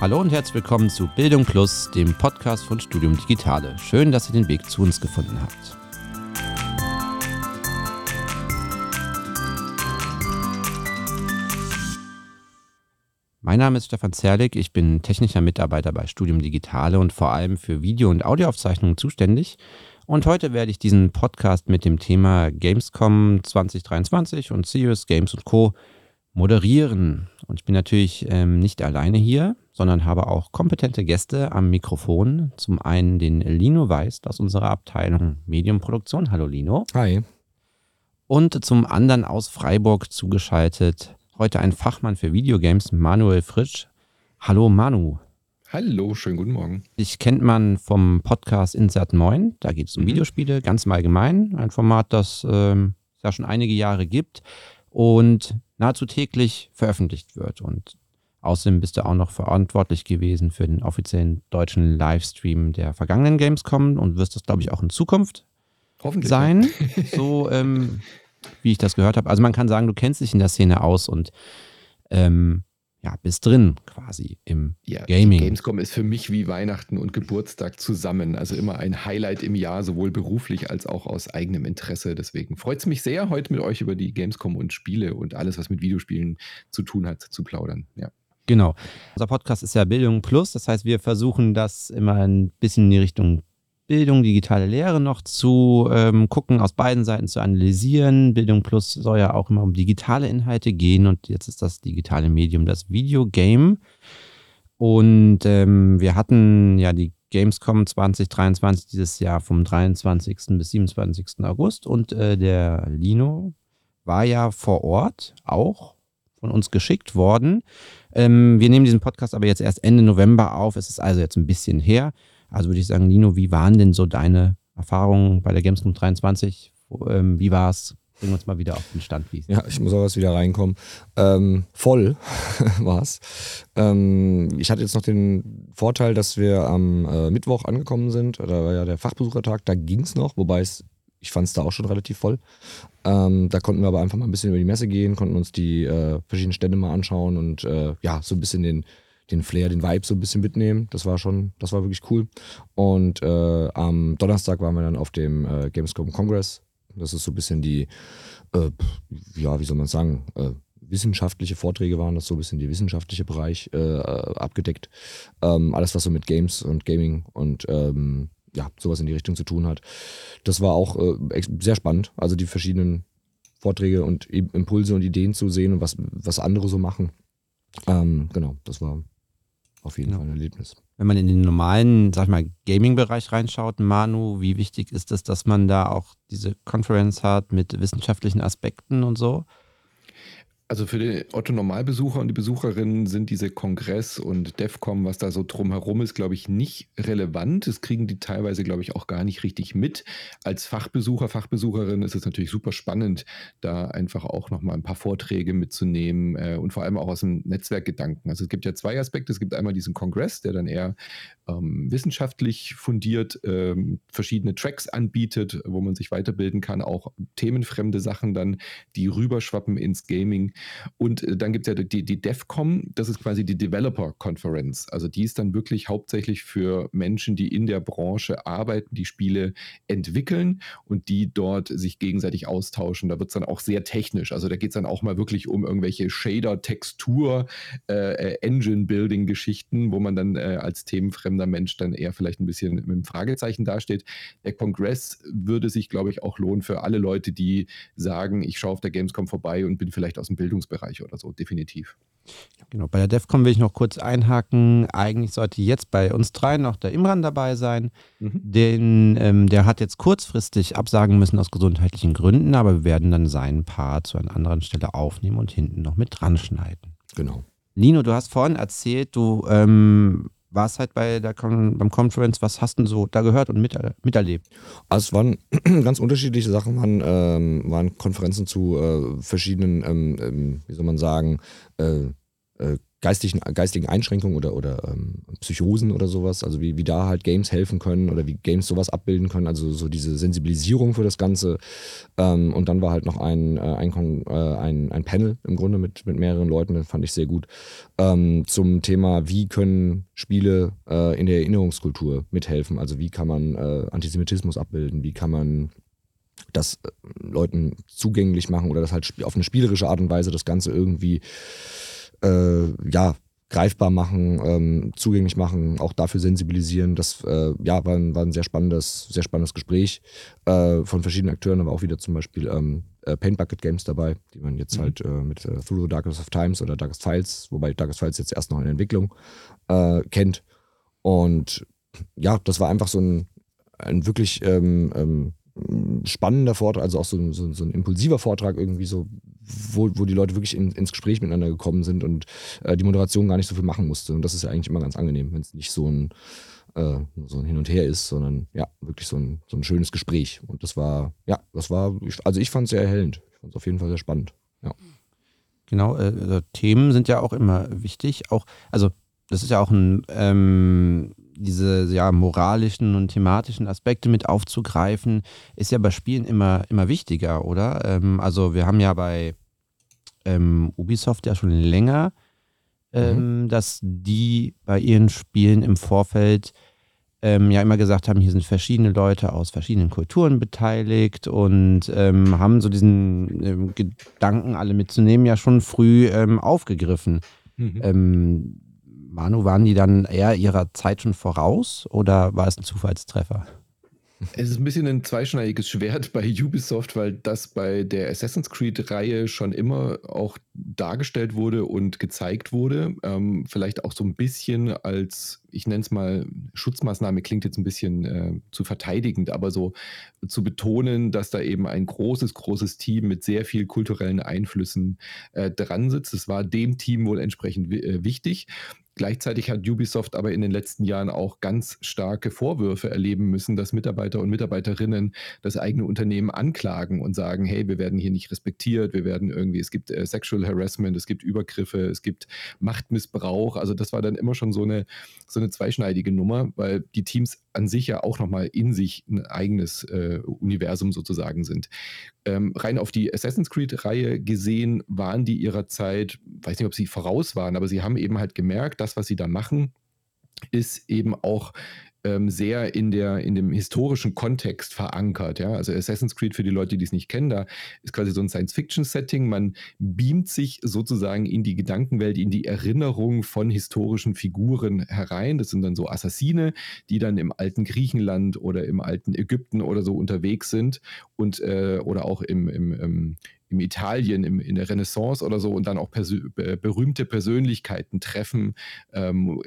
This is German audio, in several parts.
Hallo und herzlich willkommen zu Bildung Plus, dem Podcast von Studium Digitale. Schön, dass ihr den Weg zu uns gefunden habt. Mein Name ist Stefan Zerlik, ich bin technischer Mitarbeiter bei Studium Digitale und vor allem für Video- und Audioaufzeichnungen zuständig. Und heute werde ich diesen Podcast mit dem Thema Gamescom 2023 und Serious Games Co. moderieren. Und ich bin natürlich ähm, nicht alleine hier, sondern habe auch kompetente Gäste am Mikrofon. Zum einen den Lino Weist aus unserer Abteilung Mediumproduktion. Hallo Lino. Hi. Und zum anderen aus Freiburg zugeschaltet heute ein Fachmann für Videogames, Manuel Frisch. Hallo Manu. Hallo, schönen guten Morgen. Dich kennt man vom Podcast Insert 9. Da geht es um mhm. Videospiele, ganz im Allgemeinen. Ein Format, das ähm, es ja schon einige Jahre gibt und nahezu täglich veröffentlicht wird. Und außerdem bist du auch noch verantwortlich gewesen für den offiziellen deutschen Livestream der vergangenen Gamescom und wirst das, glaube ich, auch in Zukunft Hoffentlich sein. so ähm, wie ich das gehört habe. Also man kann sagen, du kennst dich in der Szene aus und ähm, ja, bist drin quasi im ja, Gaming. Gamescom ist für mich wie Weihnachten und Geburtstag zusammen. Also immer ein Highlight im Jahr, sowohl beruflich als auch aus eigenem Interesse. Deswegen freut es mich sehr, heute mit euch über die Gamescom und Spiele und alles, was mit Videospielen zu tun hat, zu plaudern. Ja. Genau. Unser Podcast ist ja Bildung Plus. Das heißt, wir versuchen das immer ein bisschen in die Richtung Bildung, digitale Lehre noch zu ähm, gucken, aus beiden Seiten zu analysieren. Bildung Plus soll ja auch immer um digitale Inhalte gehen und jetzt ist das digitale Medium das Videogame. Und ähm, wir hatten ja die Gamescom 2023 dieses Jahr vom 23. bis 27. August und äh, der Lino war ja vor Ort auch von uns geschickt worden. Ähm, wir nehmen diesen Podcast aber jetzt erst Ende November auf. Es ist also jetzt ein bisschen her. Also würde ich sagen, Lino, wie waren denn so deine Erfahrungen bei der Gamescom 23? Ähm, wie war es? Bringen wir uns mal wieder auf den Stand. Wie ja, ich muss auch erst wieder reinkommen. Ähm, voll war es. Ähm, ich hatte jetzt noch den Vorteil, dass wir am äh, Mittwoch angekommen sind. Da war ja der Fachbesuchertag, da ging es noch, wobei es ich fand es da auch schon relativ voll. Ähm, da konnten wir aber einfach mal ein bisschen über die Messe gehen, konnten uns die äh, verschiedenen Stände mal anschauen und äh, ja, so ein bisschen den, den Flair, den Vibe so ein bisschen mitnehmen. Das war schon, das war wirklich cool. Und äh, am Donnerstag waren wir dann auf dem äh, Gamescom Congress. Das ist so ein bisschen die, äh, ja, wie soll man sagen, äh, wissenschaftliche Vorträge waren das so ein bisschen die wissenschaftliche Bereich äh, abgedeckt. Ähm, alles, was so mit Games und Gaming und ähm, ja, sowas in die Richtung zu tun hat. Das war auch äh, sehr spannend. Also die verschiedenen Vorträge und Impulse und Ideen zu sehen und was, was andere so machen. Ähm, genau, das war auf jeden genau. Fall ein Erlebnis. Wenn man in den normalen, sag ich mal, Gaming-Bereich reinschaut, Manu, wie wichtig ist es, dass man da auch diese Conference hat mit wissenschaftlichen Aspekten und so? Also für den Otto-Normalbesucher und die Besucherinnen sind diese Kongress und DEFCOM, was da so drumherum ist, glaube ich, nicht relevant. Das kriegen die teilweise, glaube ich, auch gar nicht richtig mit. Als Fachbesucher, Fachbesucherin ist es natürlich super spannend, da einfach auch nochmal ein paar Vorträge mitzunehmen äh, und vor allem auch aus dem Netzwerkgedanken. Also es gibt ja zwei Aspekte. Es gibt einmal diesen Kongress, der dann eher ähm, wissenschaftlich fundiert ähm, verschiedene Tracks anbietet, wo man sich weiterbilden kann, auch themenfremde Sachen dann, die rüberschwappen ins Gaming. Und äh, dann gibt es ja die, die DEFCOM, das ist quasi die Developer Conference. Also die ist dann wirklich hauptsächlich für Menschen, die in der Branche arbeiten, die Spiele entwickeln und die dort sich gegenseitig austauschen. Da wird es dann auch sehr technisch. Also da geht es dann auch mal wirklich um irgendwelche Shader, Textur, äh, Engine-Building-Geschichten, wo man dann äh, als themenfremder Mensch dann eher vielleicht ein bisschen mit einem Fragezeichen dasteht. Der Kongress würde sich, glaube ich, auch lohnen für alle Leute, die sagen, ich schaue auf der Gamescom vorbei und bin vielleicht aus dem Bild Bildungsbereich oder so, definitiv. Genau, bei der DEFCON will ich noch kurz einhaken. Eigentlich sollte jetzt bei uns dreien noch der Imran dabei sein. Mhm. Den, ähm, der hat jetzt kurzfristig absagen müssen aus gesundheitlichen Gründen, aber wir werden dann seinen Part zu einer anderen Stelle aufnehmen und hinten noch mit dran schneiden. Genau. Lino, du hast vorhin erzählt, du ähm, warst halt bei der beim Conference, was hast du so da gehört und mit, miterlebt? Also es waren ganz unterschiedliche Sachen, waren, ähm, waren Konferenzen zu äh, verschiedenen, ähm, ähm, wie soll man sagen, äh, äh, geistigen, geistigen Einschränkungen oder, oder ähm, Psychosen oder sowas, also wie, wie da halt Games helfen können oder wie Games sowas abbilden können, also so diese Sensibilisierung für das Ganze. Ähm, und dann war halt noch ein, äh, ein, äh, ein, ein Panel im Grunde mit, mit mehreren Leuten, das fand ich sehr gut, ähm, zum Thema, wie können Spiele äh, in der Erinnerungskultur mithelfen, also wie kann man äh, Antisemitismus abbilden, wie kann man das äh, Leuten zugänglich machen oder das halt auf eine spielerische Art und Weise das Ganze irgendwie äh, ja, greifbar machen, ähm, zugänglich machen, auch dafür sensibilisieren. Das äh, ja, war, ein, war ein sehr spannendes, sehr spannendes Gespräch äh, von verschiedenen Akteuren, aber auch wieder zum Beispiel ähm, äh, Paint Bucket Games dabei, die man jetzt mhm. halt äh, mit äh, Through the Darkest of Times oder Darkest Files, wobei Darkest Files jetzt erst noch in Entwicklung äh, kennt. Und ja, das war einfach so ein, ein wirklich ähm, ähm, spannender Vortrag, also auch so, so, so, ein impulsiver Vortrag irgendwie so, wo, wo die Leute wirklich in, ins Gespräch miteinander gekommen sind und äh, die Moderation gar nicht so viel machen musste. Und das ist ja eigentlich immer ganz angenehm, wenn es nicht so ein, äh, so ein Hin und Her ist, sondern ja, wirklich so ein, so ein schönes Gespräch. Und das war, ja, das war, also ich fand es sehr erhellend. Ich fand es auf jeden Fall sehr spannend. Ja. Genau, äh, also Themen sind ja auch immer wichtig. Auch, also das ist ja auch ein ähm, diese ja, moralischen und thematischen Aspekte mit aufzugreifen, ist ja bei Spielen immer, immer wichtiger, oder? Ähm, also wir haben ja bei ähm, Ubisoft ja schon länger, ähm, mhm. dass die bei ihren Spielen im Vorfeld ähm, ja immer gesagt haben, hier sind verschiedene Leute aus verschiedenen Kulturen beteiligt und ähm, haben so diesen ähm, Gedanken alle mitzunehmen ja schon früh aufgegriffen. Mhm Manu, waren die dann eher ihrer Zeit schon voraus oder war es ein Zufallstreffer? Es ist ein bisschen ein zweischneidiges Schwert bei Ubisoft, weil das bei der Assassin's Creed-Reihe schon immer auch dargestellt wurde und gezeigt wurde. Ähm, vielleicht auch so ein bisschen als, ich nenne es mal, Schutzmaßnahme klingt jetzt ein bisschen äh, zu verteidigend, aber so zu betonen, dass da eben ein großes, großes Team mit sehr viel kulturellen Einflüssen äh, dran sitzt. Das war dem Team wohl entsprechend äh, wichtig. Gleichzeitig hat Ubisoft aber in den letzten Jahren auch ganz starke Vorwürfe erleben müssen, dass Mitarbeiter und Mitarbeiterinnen das eigene Unternehmen anklagen und sagen, hey, wir werden hier nicht respektiert, wir werden irgendwie, es gibt äh, Sexual Harassment, es gibt Übergriffe, es gibt Machtmissbrauch. Also das war dann immer schon so eine, so eine zweischneidige Nummer, weil die Teams an sich ja auch nochmal in sich ein eigenes äh, Universum sozusagen sind. Ähm, rein auf die Assassin's Creed-Reihe gesehen, waren die ihrer Zeit, weiß nicht, ob sie voraus waren, aber sie haben eben halt gemerkt, das, was sie da machen, ist eben auch ähm, sehr in, der, in dem historischen Kontext verankert. Ja? Also Assassin's Creed, für die Leute, die es nicht kennen, da ist quasi so ein Science-Fiction-Setting. Man beamt sich sozusagen in die Gedankenwelt, in die Erinnerung von historischen Figuren herein. Das sind dann so Assassine, die dann im alten Griechenland oder im alten Ägypten oder so unterwegs sind und äh, oder auch im, im, im im Italien, im, in der Renaissance oder so und dann auch persö berühmte Persönlichkeiten treffen, ähm,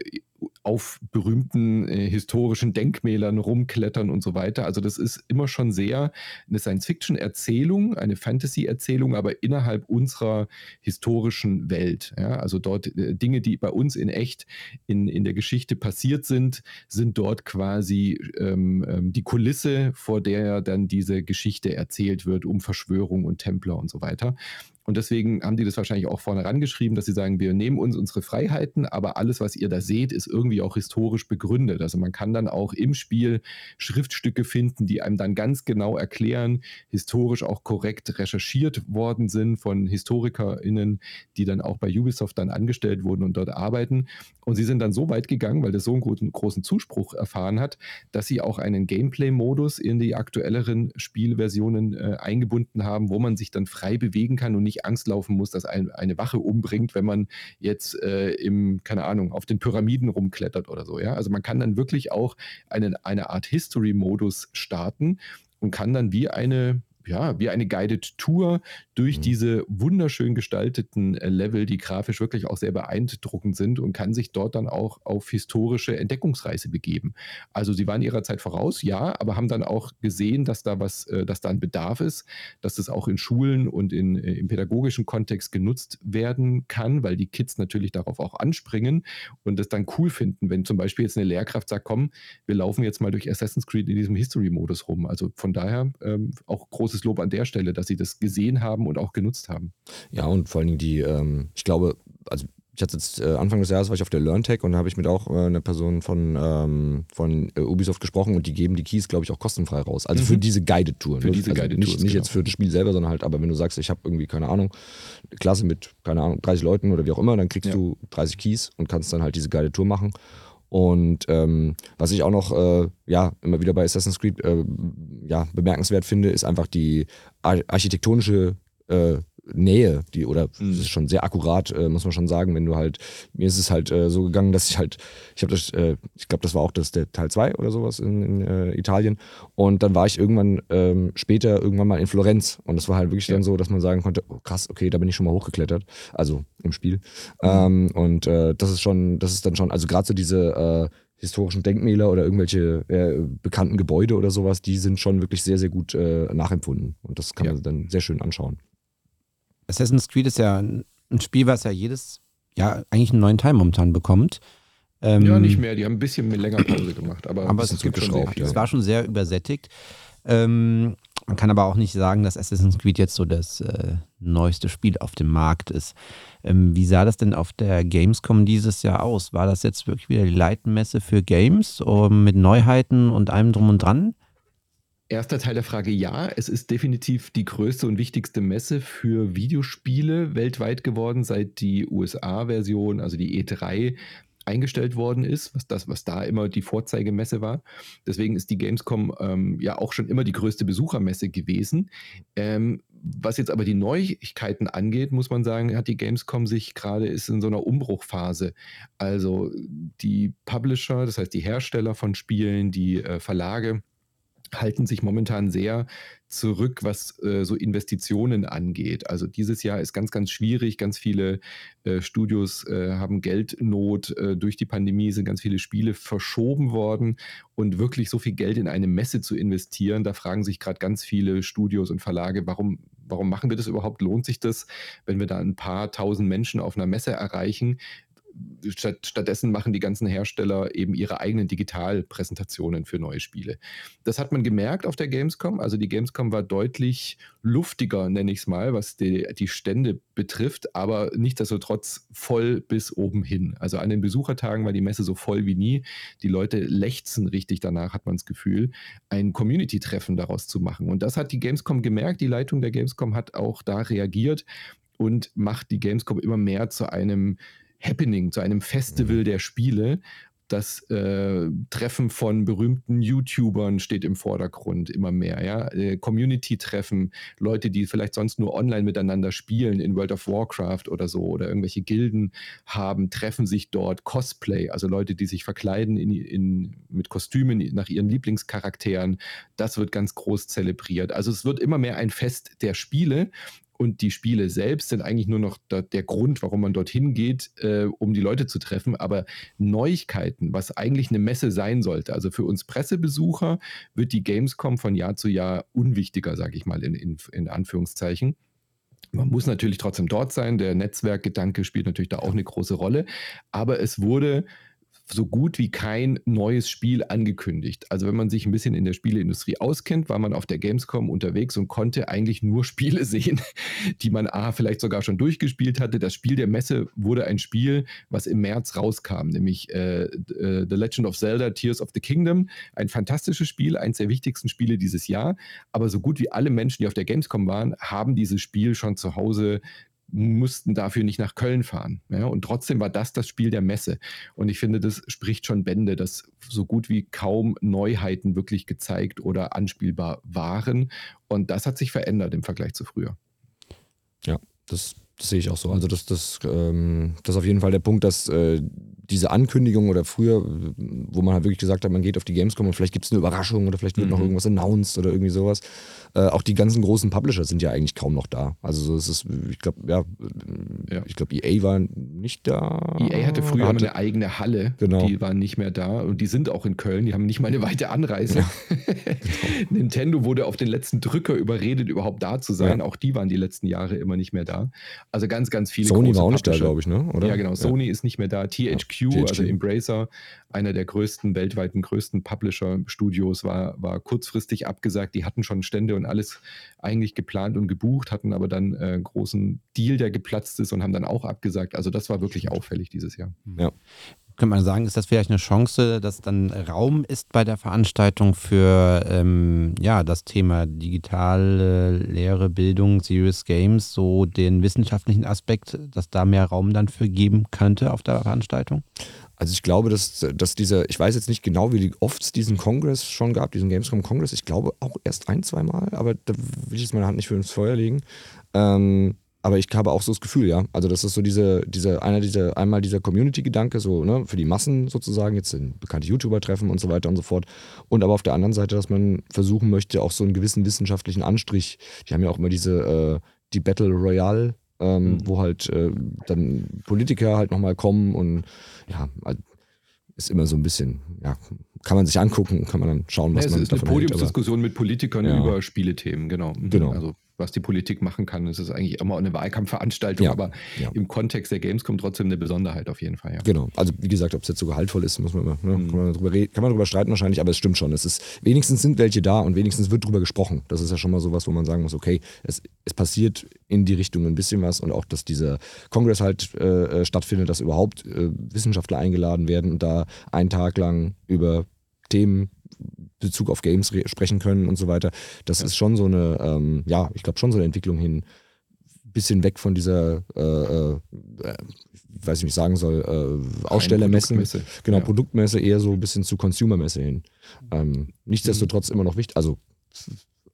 auf berühmten äh, historischen Denkmälern rumklettern und so weiter. Also das ist immer schon sehr eine Science-Fiction-Erzählung, eine Fantasy-Erzählung, aber innerhalb unserer historischen Welt. Ja? Also dort äh, Dinge, die bei uns in echt in, in der Geschichte passiert sind, sind dort quasi ähm, ähm, die Kulisse, vor der dann diese Geschichte erzählt wird, um Verschwörung und Templer und so weiter. Und deswegen haben die das wahrscheinlich auch vorne rangeschrieben, dass sie sagen, wir nehmen uns unsere Freiheiten, aber alles, was ihr da seht, ist irgendwie auch historisch begründet. Also man kann dann auch im Spiel Schriftstücke finden, die einem dann ganz genau erklären, historisch auch korrekt recherchiert worden sind von HistorikerInnen, die dann auch bei Ubisoft dann angestellt wurden und dort arbeiten. Und sie sind dann so weit gegangen, weil das so einen großen, großen Zuspruch erfahren hat, dass sie auch einen Gameplay-Modus in die aktuelleren Spielversionen äh, eingebunden haben, wo man sich dann frei bewegen kann und nicht nicht Angst laufen muss, dass ein, eine Wache umbringt, wenn man jetzt äh, im, keine Ahnung, auf den Pyramiden rumklettert oder so. Ja? Also man kann dann wirklich auch einen, eine Art History-Modus starten und kann dann wie eine ja, wie eine Guided Tour durch mhm. diese wunderschön gestalteten äh, Level, die grafisch wirklich auch sehr beeindruckend sind und kann sich dort dann auch auf historische Entdeckungsreise begeben. Also sie waren ihrer Zeit voraus, ja, aber haben dann auch gesehen, dass da was, äh, dass da ein Bedarf ist, dass das auch in Schulen und in, äh, im pädagogischen Kontext genutzt werden kann, weil die Kids natürlich darauf auch anspringen und das dann cool finden, wenn zum Beispiel jetzt eine Lehrkraft sagt, komm, wir laufen jetzt mal durch Assassin's Creed in diesem History-Modus rum. Also von daher ähm, auch großes Lob an der Stelle, dass sie das gesehen haben und auch genutzt haben. Ja, und vor allen Dingen die, ähm, ich glaube, also ich hatte jetzt äh, Anfang des Jahres war ich auf der LearnTech und da habe ich mit auch äh, einer Person von, ähm, von äh, Ubisoft gesprochen und die geben die Keys, glaube ich, auch kostenfrei raus. Also mhm. für diese Guided-Tour. Für ne? diese also Guided nicht, nicht genau. jetzt für das Spiel selber, sondern halt, aber wenn du sagst, ich habe irgendwie, keine Ahnung, Klasse mit, keine Ahnung, 30 Leuten oder wie auch immer, dann kriegst ja. du 30 Keys und kannst dann halt diese Guided-Tour machen. Und ähm, was ich auch noch äh, ja, immer wieder bei Assassin's Creed äh, ja, bemerkenswert finde, ist einfach die ar architektonische äh, Nähe, die, oder mhm. das ist schon sehr akkurat, äh, muss man schon sagen, wenn du halt, mir ist es halt äh, so gegangen, dass ich halt, ich habe das, äh, ich glaube, das war auch das, der Teil 2 oder sowas in, in äh, Italien. Und dann war ich irgendwann ähm, später irgendwann mal in Florenz. Und das war halt wirklich ja. dann so, dass man sagen konnte, oh, krass, okay, da bin ich schon mal hochgeklettert. Also im Spiel. Mhm. Ähm, und äh, das ist schon, das ist dann schon, also gerade so diese äh, historischen Denkmäler oder irgendwelche äh, bekannten Gebäude oder sowas, die sind schon wirklich sehr, sehr gut äh, nachempfunden. Und das kann ja. man dann sehr schön anschauen. Assassin's Creed ist ja ein Spiel, was ja jedes Jahr eigentlich einen neuen Teil momentan bekommt. Ähm, ja, nicht mehr. Die haben ein bisschen länger Pause gemacht. Aber, aber es, gibt schon sehr, es war schon sehr übersättigt. Ähm, man kann aber auch nicht sagen, dass Assassin's Creed jetzt so das äh, neueste Spiel auf dem Markt ist. Ähm, wie sah das denn auf der Gamescom dieses Jahr aus? War das jetzt wirklich wieder die Leitmesse für Games um, mit Neuheiten und allem drum und dran? Erster Teil der Frage ja, es ist definitiv die größte und wichtigste Messe für Videospiele weltweit geworden, seit die USA-Version, also die E3, eingestellt worden ist, was das, was da immer die Vorzeigemesse war. Deswegen ist die Gamescom ähm, ja auch schon immer die größte Besuchermesse gewesen. Ähm, was jetzt aber die Neuigkeiten angeht, muss man sagen, hat die Gamescom sich gerade ist in so einer Umbruchphase. Also die Publisher, das heißt die Hersteller von Spielen, die äh, Verlage, halten sich momentan sehr zurück, was äh, so Investitionen angeht. Also dieses Jahr ist ganz, ganz schwierig. Ganz viele äh, Studios äh, haben Geldnot. Äh, durch die Pandemie sind ganz viele Spiele verschoben worden. Und wirklich so viel Geld in eine Messe zu investieren, da fragen sich gerade ganz viele Studios und Verlage, warum, warum machen wir das überhaupt? Lohnt sich das, wenn wir da ein paar tausend Menschen auf einer Messe erreichen? Statt, stattdessen machen die ganzen Hersteller eben ihre eigenen Digitalpräsentationen für neue Spiele. Das hat man gemerkt auf der Gamescom. Also die Gamescom war deutlich luftiger, nenne ich es mal, was die, die Stände betrifft, aber nichtsdestotrotz voll bis oben hin. Also an den Besuchertagen war die Messe so voll wie nie. Die Leute lechzen richtig danach, hat man das Gefühl, ein Community-Treffen daraus zu machen. Und das hat die Gamescom gemerkt. Die Leitung der Gamescom hat auch da reagiert und macht die Gamescom immer mehr zu einem Happening, zu einem Festival mhm. der Spiele. Das äh, Treffen von berühmten YouTubern steht im Vordergrund immer mehr. Ja? Äh, Community-Treffen, Leute, die vielleicht sonst nur online miteinander spielen in World of Warcraft oder so oder irgendwelche Gilden haben, treffen sich dort. Cosplay, also Leute, die sich verkleiden in, in, mit Kostümen nach ihren Lieblingscharakteren, das wird ganz groß zelebriert. Also es wird immer mehr ein Fest der Spiele und die Spiele selbst sind eigentlich nur noch der, der Grund, warum man dorthin geht, äh, um die Leute zu treffen. Aber Neuigkeiten, was eigentlich eine Messe sein sollte, also für uns Pressebesucher wird die Gamescom von Jahr zu Jahr unwichtiger, sage ich mal in, in, in Anführungszeichen. Man muss natürlich trotzdem dort sein. Der Netzwerkgedanke spielt natürlich da auch eine große Rolle. Aber es wurde so gut wie kein neues Spiel angekündigt. Also wenn man sich ein bisschen in der Spieleindustrie auskennt, war man auf der Gamescom unterwegs und konnte eigentlich nur Spiele sehen, die man A, vielleicht sogar schon durchgespielt hatte. Das Spiel der Messe wurde ein Spiel, was im März rauskam, nämlich äh, äh, The Legend of Zelda Tears of the Kingdom. Ein fantastisches Spiel, eines der wichtigsten Spiele dieses Jahr. Aber so gut wie alle Menschen, die auf der Gamescom waren, haben dieses Spiel schon zu Hause mussten dafür nicht nach Köln fahren. Ja? Und trotzdem war das das Spiel der Messe. Und ich finde, das spricht schon Bände, dass so gut wie kaum Neuheiten wirklich gezeigt oder anspielbar waren. Und das hat sich verändert im Vergleich zu früher. Ja, das, das sehe ich auch so. Also das, das, ähm, das ist auf jeden Fall der Punkt, dass äh, diese Ankündigung oder früher, wo man halt wirklich gesagt hat, man geht auf die Gamescom und vielleicht gibt es eine Überraschung oder vielleicht wird mhm. noch irgendwas announced oder irgendwie sowas. Äh, auch die ganzen großen Publisher sind ja eigentlich kaum noch da. Also so ist es, ich glaube, ja, ja, ich glaube, EA war nicht da. EA hatte früher hatte, eine eigene Halle, genau. die waren nicht mehr da und die sind auch in Köln, die haben nicht mal eine weite Anreise. Ja. Nintendo wurde auf den letzten Drücker überredet, überhaupt da zu sein. Ja. Auch die waren die letzten Jahre immer nicht mehr da. Also ganz, ganz viele Sony war auch nicht da, glaube ich, ne? Oder? Ja, genau. Sony ist nicht mehr da. THQ THQ, THQ, also Embracer, einer der größten, weltweiten größten Publisher-Studios, war, war kurzfristig abgesagt. Die hatten schon Stände und alles eigentlich geplant und gebucht, hatten aber dann äh, einen großen Deal, der geplatzt ist und haben dann auch abgesagt. Also das war wirklich auffällig dieses Jahr. Ja könnte man sagen, ist das vielleicht eine Chance, dass dann Raum ist bei der Veranstaltung für ähm, ja, das Thema digitale Lehre, Bildung, Serious Games, so den wissenschaftlichen Aspekt, dass da mehr Raum dann für geben könnte auf der Veranstaltung? Also ich glaube, dass, dass dieser, ich weiß jetzt nicht genau, wie oft es diesen Kongress schon gab, diesen Gamescom Kongress, ich glaube auch erst ein, zwei Mal, aber da will ich jetzt meine Hand nicht für ins Feuer legen. Ähm, aber ich habe auch so das Gefühl, ja. Also, das ist so diese, diese, einer dieser, einmal dieser Community-Gedanke, so, ne, für die Massen sozusagen, jetzt sind bekannte YouTuber treffen und so weiter und so fort. Und aber auf der anderen Seite, dass man versuchen möchte, auch so einen gewissen wissenschaftlichen Anstrich, die haben ja auch immer diese, äh, die Battle Royale, ähm, mhm. wo halt äh, dann Politiker halt nochmal kommen und ja, ist immer so ein bisschen, ja, kann man sich angucken, kann man dann schauen, was ja, man davon Es ist eine Podiumsdiskussion mit Politikern ja. über Spielethemen, genau. Mhm. Genau. Also was die Politik machen kann. Es ist eigentlich immer eine Wahlkampfveranstaltung, ja, aber ja. im Kontext der Gamescom trotzdem eine Besonderheit auf jeden Fall. Ja. Genau. Also wie gesagt, ob es jetzt so gehaltvoll ist, muss man immer, ne, mhm. kann, man drüber kann man drüber streiten wahrscheinlich, aber es stimmt schon. Es ist, wenigstens sind welche da und wenigstens wird drüber gesprochen. Das ist ja schon mal sowas, wo man sagen muss, okay, es, es passiert in die Richtung ein bisschen was und auch, dass dieser Kongress halt äh, äh stattfindet, dass überhaupt äh, Wissenschaftler eingeladen werden und da einen Tag lang über Themen Bezug auf Games sprechen können und so weiter. Das ja. ist schon so eine, ähm, ja, ich glaube schon so eine Entwicklung hin, bisschen weg von dieser, äh, äh, weiß ich nicht sagen soll, äh, Ausstellermesse. Genau, ja. Produktmesse eher so ein bisschen zu Consumermesse hin. Ähm, nichtsdestotrotz mhm. immer noch wichtig, also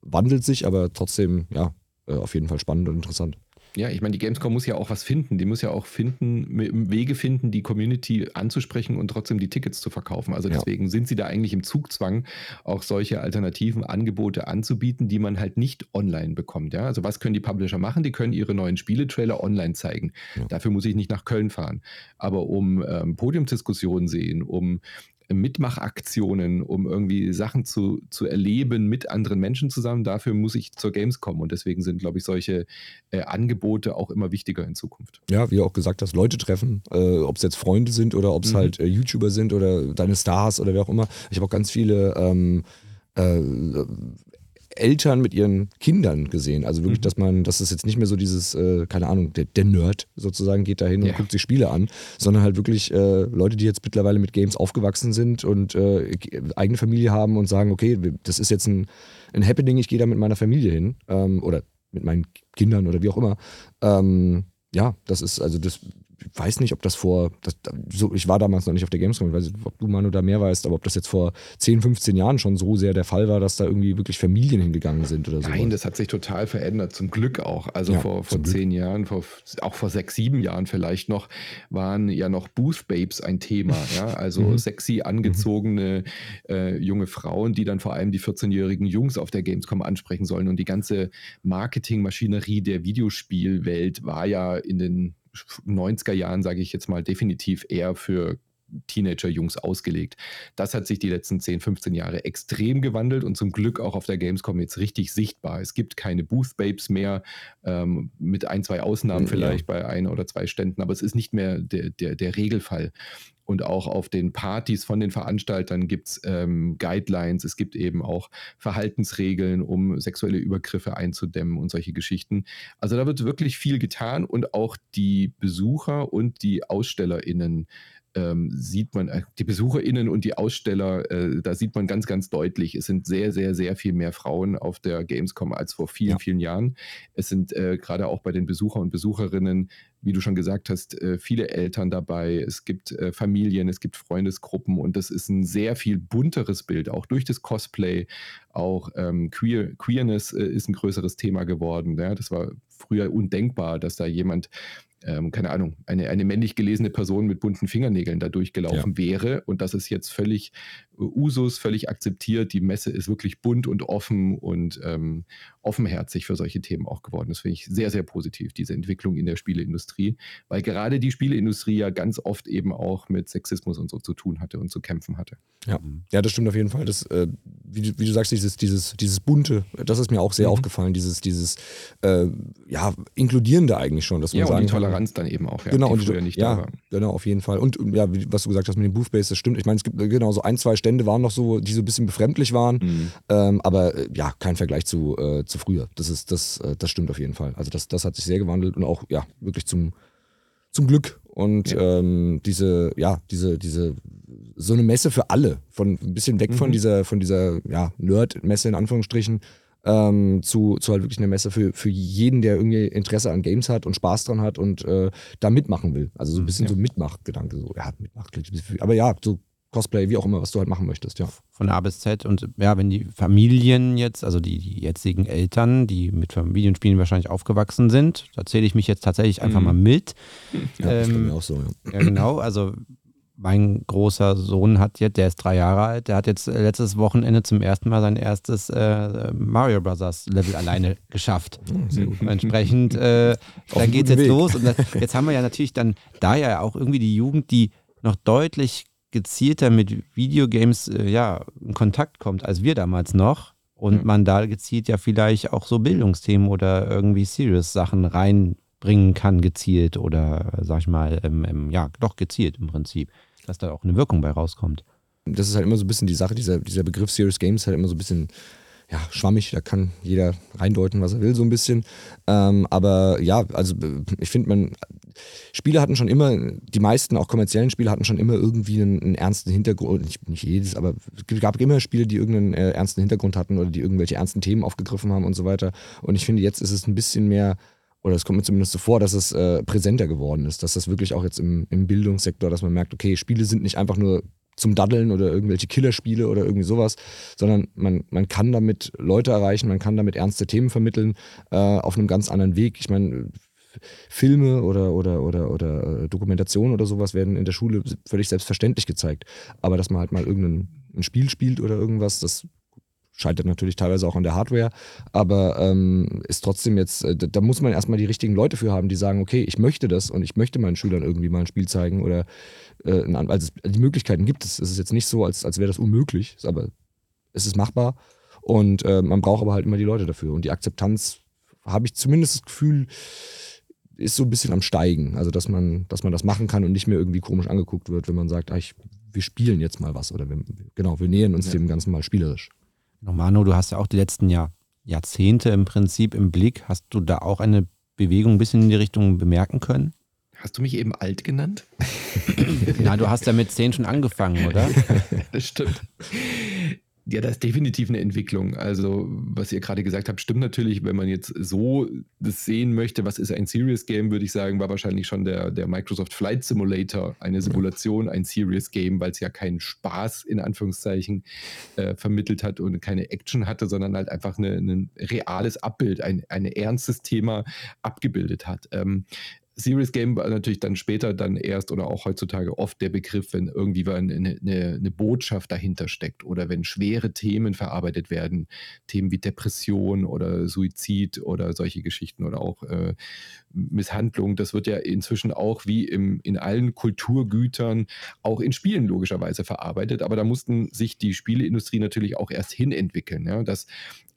wandelt sich, aber trotzdem, ja, äh, auf jeden Fall spannend und interessant. Ja, ich meine, die Gamescom muss ja auch was finden. Die muss ja auch finden, Wege finden, die Community anzusprechen und trotzdem die Tickets zu verkaufen. Also deswegen ja. sind sie da eigentlich im Zugzwang, auch solche alternativen Angebote anzubieten, die man halt nicht online bekommt. Ja? Also was können die Publisher machen? Die können ihre neuen Spieletrailer online zeigen. Ja. Dafür muss ich nicht nach Köln fahren. Aber um ähm, Podiumsdiskussionen sehen, um Mitmachaktionen, um irgendwie Sachen zu, zu erleben mit anderen Menschen zusammen. Dafür muss ich zur Games kommen. Und deswegen sind, glaube ich, solche äh, Angebote auch immer wichtiger in Zukunft. Ja, wie du auch gesagt hast, Leute treffen, äh, ob es jetzt Freunde sind oder ob es mhm. halt äh, YouTuber sind oder deine Stars oder wer auch immer. Ich habe auch ganz viele ähm, äh, Eltern mit ihren Kindern gesehen. Also wirklich, mhm. dass man, dass es jetzt nicht mehr so dieses, äh, keine Ahnung, der, der, Nerd sozusagen geht da hin und ja. guckt sich Spiele an, sondern halt wirklich äh, Leute, die jetzt mittlerweile mit Games aufgewachsen sind und äh, eigene Familie haben und sagen, okay, das ist jetzt ein, ein Happening, ich gehe da mit meiner Familie hin ähm, oder mit meinen Kindern oder wie auch immer. Ähm, ja, das ist, also das weiß nicht, ob das vor, das, so, ich war damals noch nicht auf der Gamescom, ich weiß nicht, ob du Manu da mehr weißt, aber ob das jetzt vor 10, 15 Jahren schon so sehr der Fall war, dass da irgendwie wirklich Familien hingegangen sind oder so. Nein, das hat sich total verändert, zum Glück auch. Also ja, vor, vor zehn Glück. Jahren, vor, auch vor sechs, sieben Jahren vielleicht noch, waren ja noch Booth Babes ein Thema. ja? Also mhm. sexy angezogene äh, junge Frauen, die dann vor allem die 14-jährigen Jungs auf der Gamescom ansprechen sollen. Und die ganze Marketingmaschinerie der Videospielwelt war ja in den 90er Jahren, sage ich jetzt mal, definitiv eher für Teenager-Jungs ausgelegt. Das hat sich die letzten 10, 15 Jahre extrem gewandelt und zum Glück auch auf der Gamescom jetzt richtig sichtbar. Es gibt keine Booth-Babes mehr, ähm, mit ein, zwei Ausnahmen ja. vielleicht bei ein oder zwei Ständen, aber es ist nicht mehr der, der, der Regelfall. Und auch auf den Partys von den Veranstaltern gibt es ähm, Guidelines, es gibt eben auch Verhaltensregeln, um sexuelle Übergriffe einzudämmen und solche Geschichten. Also da wird wirklich viel getan und auch die Besucher und die AusstellerInnen ähm, sieht man, äh, die BesucherInnen und die Aussteller, äh, da sieht man ganz, ganz deutlich, es sind sehr, sehr, sehr viel mehr Frauen auf der Gamescom als vor vielen, ja. vielen Jahren. Es sind äh, gerade auch bei den Besucher und Besucherinnen, wie du schon gesagt hast, äh, viele Eltern dabei. Es gibt äh, Familien, es gibt Freundesgruppen und das ist ein sehr viel bunteres Bild, auch durch das Cosplay. Auch ähm, Queer, Queerness äh, ist ein größeres Thema geworden. Ja? Das war früher undenkbar, dass da jemand ähm, keine Ahnung, eine, eine männlich gelesene Person mit bunten Fingernägeln da durchgelaufen ja. wäre. Und das ist jetzt völlig Usus, völlig akzeptiert. Die Messe ist wirklich bunt und offen und ähm, offenherzig für solche Themen auch geworden. Das finde ich sehr, sehr positiv, diese Entwicklung in der Spieleindustrie, weil gerade die Spieleindustrie ja ganz oft eben auch mit Sexismus und so zu tun hatte und zu kämpfen hatte. Ja, ja das stimmt auf jeden Fall. Das, äh, wie, du, wie, du, sagst, dieses, dieses, dieses bunte, das ist mir auch sehr mhm. aufgefallen, dieses, dieses äh, ja, inkludierende eigentlich schon. Dass man ja, sagen und die Toleranz kann, dann eben auch, ja, genau, die früher nicht ja, da war. Genau, auf jeden Fall. Und ja, was du gesagt hast mit dem Boothbase, das stimmt. Ich meine, es gibt genau so ein, zwei Stände waren noch so, die so ein bisschen befremdlich waren, mhm. ähm, aber äh, ja, kein Vergleich zu, äh, zu früher. Das ist, das, äh, das stimmt auf jeden Fall. Also das, das hat sich sehr gewandelt und auch, ja, wirklich zum, zum Glück. Und ja. ähm, diese, ja, diese, diese, so eine Messe für alle, von ein bisschen weg mhm. von dieser, von dieser, ja, Nerd-Messe in Anführungsstrichen, ähm, zu, zu halt wirklich einer Messe für, für jeden, der irgendwie Interesse an Games hat und Spaß dran hat und äh, da mitmachen will. Also so ein mhm, bisschen ja. so Mitmachgedanke. So, ja, Mitmach. Aber ja, so Cosplay, wie auch immer, was du halt machen möchtest, ja. Von A bis Z und ja, wenn die Familien jetzt, also die, die jetzigen Eltern, die mit Familienspielen wahrscheinlich aufgewachsen sind, da zähle ich mich jetzt tatsächlich einfach mhm. mal mit. Ja, ähm, das mir auch so, ja. Ja, genau, also mein großer Sohn hat jetzt, der ist drei Jahre alt, der hat jetzt letztes Wochenende zum ersten Mal sein erstes äh, Mario Brothers Level alleine geschafft. Oh, Entsprechend, äh, da geht es jetzt Weg. los. Und jetzt haben wir ja natürlich dann da ja auch irgendwie die Jugend, die noch deutlich gezielter mit Videogames äh, ja, in Kontakt kommt, als wir damals noch. Und mhm. man da gezielt ja vielleicht auch so Bildungsthemen oder irgendwie Serious-Sachen reinbringen kann, gezielt oder, sag ich mal, ähm, ähm, ja, doch gezielt im Prinzip, dass da auch eine Wirkung bei rauskommt. Das ist halt immer so ein bisschen die Sache, dieser, dieser Begriff Serious Games ist halt immer so ein bisschen ja, schwammig, da kann jeder reindeuten, was er will, so ein bisschen. Ähm, aber ja, also ich finde, man, Spiele hatten schon immer, die meisten, auch kommerziellen Spiele, hatten schon immer irgendwie einen, einen ernsten Hintergrund. Nicht, nicht, jedes, aber es gab immer Spiele, die irgendeinen äh, ernsten Hintergrund hatten oder die irgendwelche ernsten Themen aufgegriffen haben und so weiter. Und ich finde, jetzt ist es ein bisschen mehr, oder es kommt mir zumindest so vor, dass es äh, präsenter geworden ist, dass das wirklich auch jetzt im, im Bildungssektor, dass man merkt, okay, Spiele sind nicht einfach nur zum Daddeln oder irgendwelche Killerspiele oder irgendwie sowas, sondern man, man kann damit Leute erreichen, man kann damit ernste Themen vermitteln äh, auf einem ganz anderen Weg. Ich meine, Filme oder, oder, oder, oder äh, Dokumentationen oder sowas werden in der Schule völlig selbstverständlich gezeigt. Aber dass man halt mal irgendein ein Spiel spielt oder irgendwas, das scheitert natürlich teilweise auch an der Hardware, aber ähm, ist trotzdem jetzt, äh, da muss man erstmal die richtigen Leute für haben, die sagen, okay, ich möchte das und ich möchte meinen Schülern irgendwie mal ein Spiel zeigen oder äh, also die Möglichkeiten gibt es. Es ist jetzt nicht so, als, als wäre das unmöglich, aber es ist machbar und äh, man braucht aber halt immer die Leute dafür und die Akzeptanz habe ich zumindest das Gefühl, ist so ein bisschen am Steigen. Also, dass man, dass man das machen kann und nicht mehr irgendwie komisch angeguckt wird, wenn man sagt, ah, ich, wir spielen jetzt mal was oder wir, genau, wir nähern uns ja. dem Ganzen mal spielerisch. Manu, du hast ja auch die letzten Jahr, Jahrzehnte im Prinzip im Blick. Hast du da auch eine Bewegung ein bisschen in die Richtung bemerken können? Hast du mich eben alt genannt? Na, du hast ja mit zehn schon angefangen, oder? das stimmt. Ja, das ist definitiv eine Entwicklung. Also, was ihr gerade gesagt habt, stimmt natürlich. Wenn man jetzt so das sehen möchte, was ist ein Serious Game, würde ich sagen, war wahrscheinlich schon der, der Microsoft Flight Simulator eine Simulation, ein Serious Game, weil es ja keinen Spaß in Anführungszeichen äh, vermittelt hat und keine Action hatte, sondern halt einfach ein reales Abbild, ein, ein ernstes Thema abgebildet hat. Ähm, Serious Game war natürlich dann später dann erst oder auch heutzutage oft der Begriff, wenn irgendwie eine, eine, eine, Botschaft dahinter steckt oder wenn schwere Themen verarbeitet werden, Themen wie Depression oder Suizid oder solche Geschichten oder auch äh, Misshandlung. Das wird ja inzwischen auch wie im, in allen Kulturgütern auch in Spielen logischerweise verarbeitet. Aber da mussten sich die Spieleindustrie natürlich auch erst hinentwickeln. Ja? Dass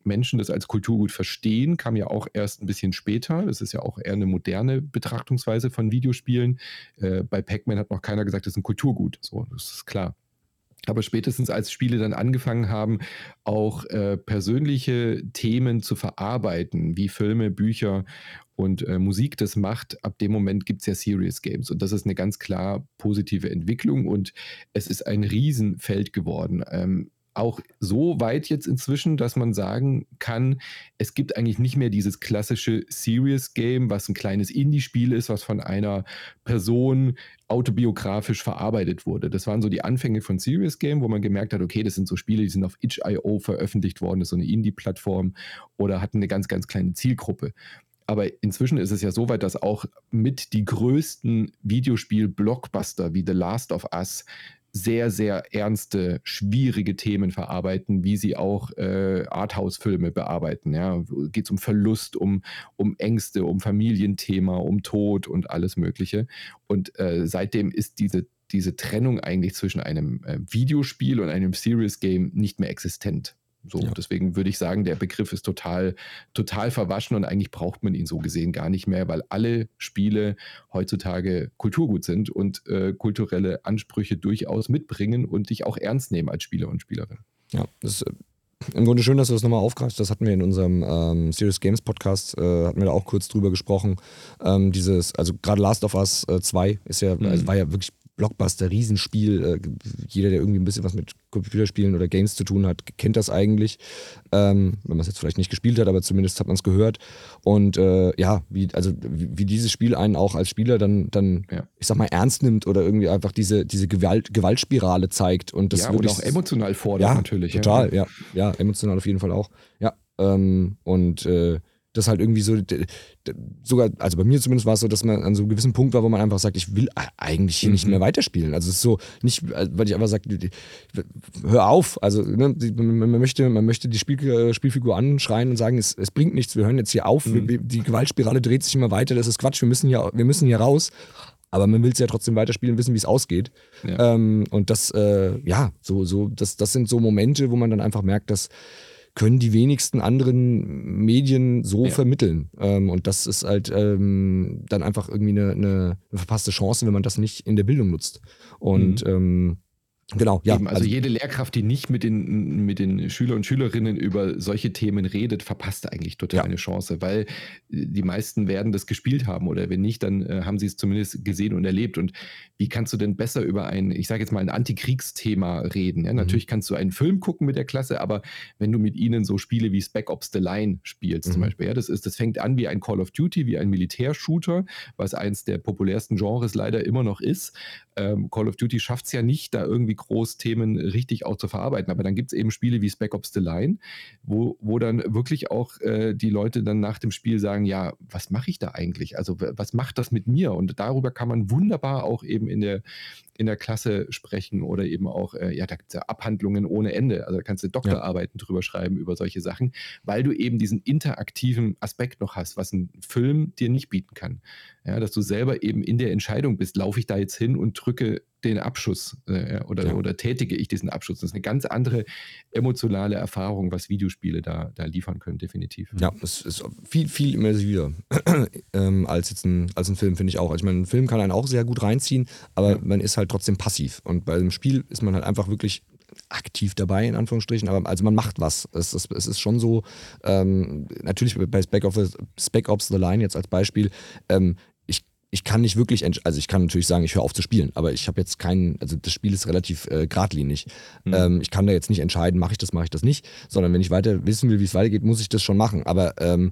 Menschen das als Kulturgut verstehen, kam ja auch erst ein bisschen später. Das ist ja auch eher eine moderne Betrachtungsweise von Videospielen. Äh, bei Pac-Man hat noch keiner gesagt, das ist ein Kulturgut. So, das ist klar. Aber spätestens als Spiele dann angefangen haben, auch äh, persönliche Themen zu verarbeiten, wie Filme, Bücher und äh, Musik das macht, ab dem Moment gibt es ja Serious Games. Und das ist eine ganz klar positive Entwicklung und es ist ein Riesenfeld geworden. Ähm, auch so weit jetzt inzwischen, dass man sagen kann, es gibt eigentlich nicht mehr dieses klassische Serious Game, was ein kleines Indie-Spiel ist, was von einer Person autobiografisch verarbeitet wurde. Das waren so die Anfänge von Serious Game, wo man gemerkt hat, okay, das sind so Spiele, die sind auf itch.io veröffentlicht worden, das ist so eine Indie-Plattform oder hatten eine ganz, ganz kleine Zielgruppe. Aber inzwischen ist es ja so weit, dass auch mit die größten Videospiel-Blockbuster wie The Last of Us sehr, sehr ernste, schwierige Themen verarbeiten, wie sie auch äh, Arthouse-Filme bearbeiten. Ja? Geht es um Verlust, um, um Ängste, um Familienthema, um Tod und alles Mögliche. Und äh, seitdem ist diese, diese Trennung eigentlich zwischen einem äh, Videospiel und einem Serious Game nicht mehr existent. So, ja. deswegen würde ich sagen, der Begriff ist total, total verwaschen und eigentlich braucht man ihn so gesehen gar nicht mehr, weil alle Spiele heutzutage Kulturgut sind und äh, kulturelle Ansprüche durchaus mitbringen und dich auch ernst nehmen als Spieler und Spielerin. Ja, das ist äh, im Grunde schön, dass du das nochmal aufgreifst. Das hatten wir in unserem ähm, Serious Games Podcast, äh, hatten wir da auch kurz drüber gesprochen. Ähm, dieses, also gerade Last of Us äh, 2 ist ja, mhm. also war ja wirklich Blockbuster, Riesenspiel. Äh, jeder, der irgendwie ein bisschen was mit Computerspielen oder Games zu tun hat, kennt das eigentlich. Ähm, wenn man es jetzt vielleicht nicht gespielt hat, aber zumindest hat man es gehört. Und äh, ja, wie, also wie, wie, dieses Spiel einen auch als Spieler dann, dann ja. ich sag mal, ernst nimmt oder irgendwie einfach diese, diese Gewalt, Gewaltspirale zeigt. Und das ja, wirklich, und auch emotional fordert ja, natürlich. Total, ja. ja. ja, emotional auf jeden Fall auch. Ja. Ähm, und äh, das halt irgendwie so, sogar, also bei mir zumindest war es so, dass man an so einem gewissen Punkt war, wo man einfach sagt, ich will eigentlich hier mhm. nicht mehr weiterspielen. Also es ist so, nicht, weil ich einfach sage, hör auf. Also ne, man, möchte, man möchte die Spiel, äh, Spielfigur anschreien und sagen, es, es bringt nichts, wir hören jetzt hier auf, mhm. die Gewaltspirale dreht sich immer weiter, das ist Quatsch, wir müssen hier, wir müssen hier raus. Aber man will es ja trotzdem weiterspielen, wissen, wie es ausgeht. Ja. Ähm, und das, äh, ja, so, so, das, das sind so Momente, wo man dann einfach merkt, dass können die wenigsten anderen Medien so ja. vermitteln. Ähm, und das ist halt ähm, dann einfach irgendwie eine, eine, verpasste Chance, wenn man das nicht in der Bildung nutzt. Und mhm. ähm, Genau, ja. Eben, also, also, jede Lehrkraft, die nicht mit den, mit den Schüler und Schülerinnen über solche Themen redet, verpasst eigentlich total ja. eine Chance, weil die meisten werden das gespielt haben oder wenn nicht, dann äh, haben sie es zumindest gesehen und erlebt. Und wie kannst du denn besser über ein, ich sage jetzt mal, ein Antikriegsthema reden? Ja, mhm. Natürlich kannst du einen Film gucken mit der Klasse, aber wenn du mit ihnen so Spiele wie Spec Ops The Line spielst mhm. zum Beispiel, ja, das, ist, das fängt an wie ein Call of Duty, wie ein Militärshooter, was eins der populärsten Genres leider immer noch ist. Ähm, Call of Duty schafft es ja nicht, da irgendwie groß Themen richtig auch zu verarbeiten. Aber dann gibt es eben Spiele wie Spec Ops The Line, wo, wo dann wirklich auch äh, die Leute dann nach dem Spiel sagen, ja, was mache ich da eigentlich? Also was macht das mit mir? Und darüber kann man wunderbar auch eben in der, in der Klasse sprechen oder eben auch, äh, ja, da gibt es ja Abhandlungen ohne Ende. Also da kannst du Doktorarbeiten ja. drüber schreiben über solche Sachen, weil du eben diesen interaktiven Aspekt noch hast, was ein Film dir nicht bieten kann. Ja, dass du selber eben in der Entscheidung bist, laufe ich da jetzt hin und drücke den Abschuss äh, oder, ja. oder tätige ich diesen Abschuss. Das ist eine ganz andere emotionale Erfahrung, was Videospiele da, da liefern können, definitiv. Ja, es ist viel, viel immersiver ähm, als jetzt ein, als ein Film, finde ich auch. Also ich meine, ein Film kann einen auch sehr gut reinziehen, aber ja. man ist halt trotzdem passiv. Und bei einem Spiel ist man halt einfach wirklich aktiv dabei, in Anführungsstrichen, aber also man macht was. Es ist, es ist schon so, ähm, natürlich bei Spec Ops, Spec Ops The Line jetzt als Beispiel, ähm, ich kann nicht wirklich, also ich kann natürlich sagen, ich höre auf zu spielen, aber ich habe jetzt keinen, also das Spiel ist relativ äh, geradlinig. Mhm. Ähm, ich kann da jetzt nicht entscheiden, mache ich das, mache ich das nicht, sondern wenn ich weiter wissen will, wie es weitergeht, muss ich das schon machen. Aber ähm,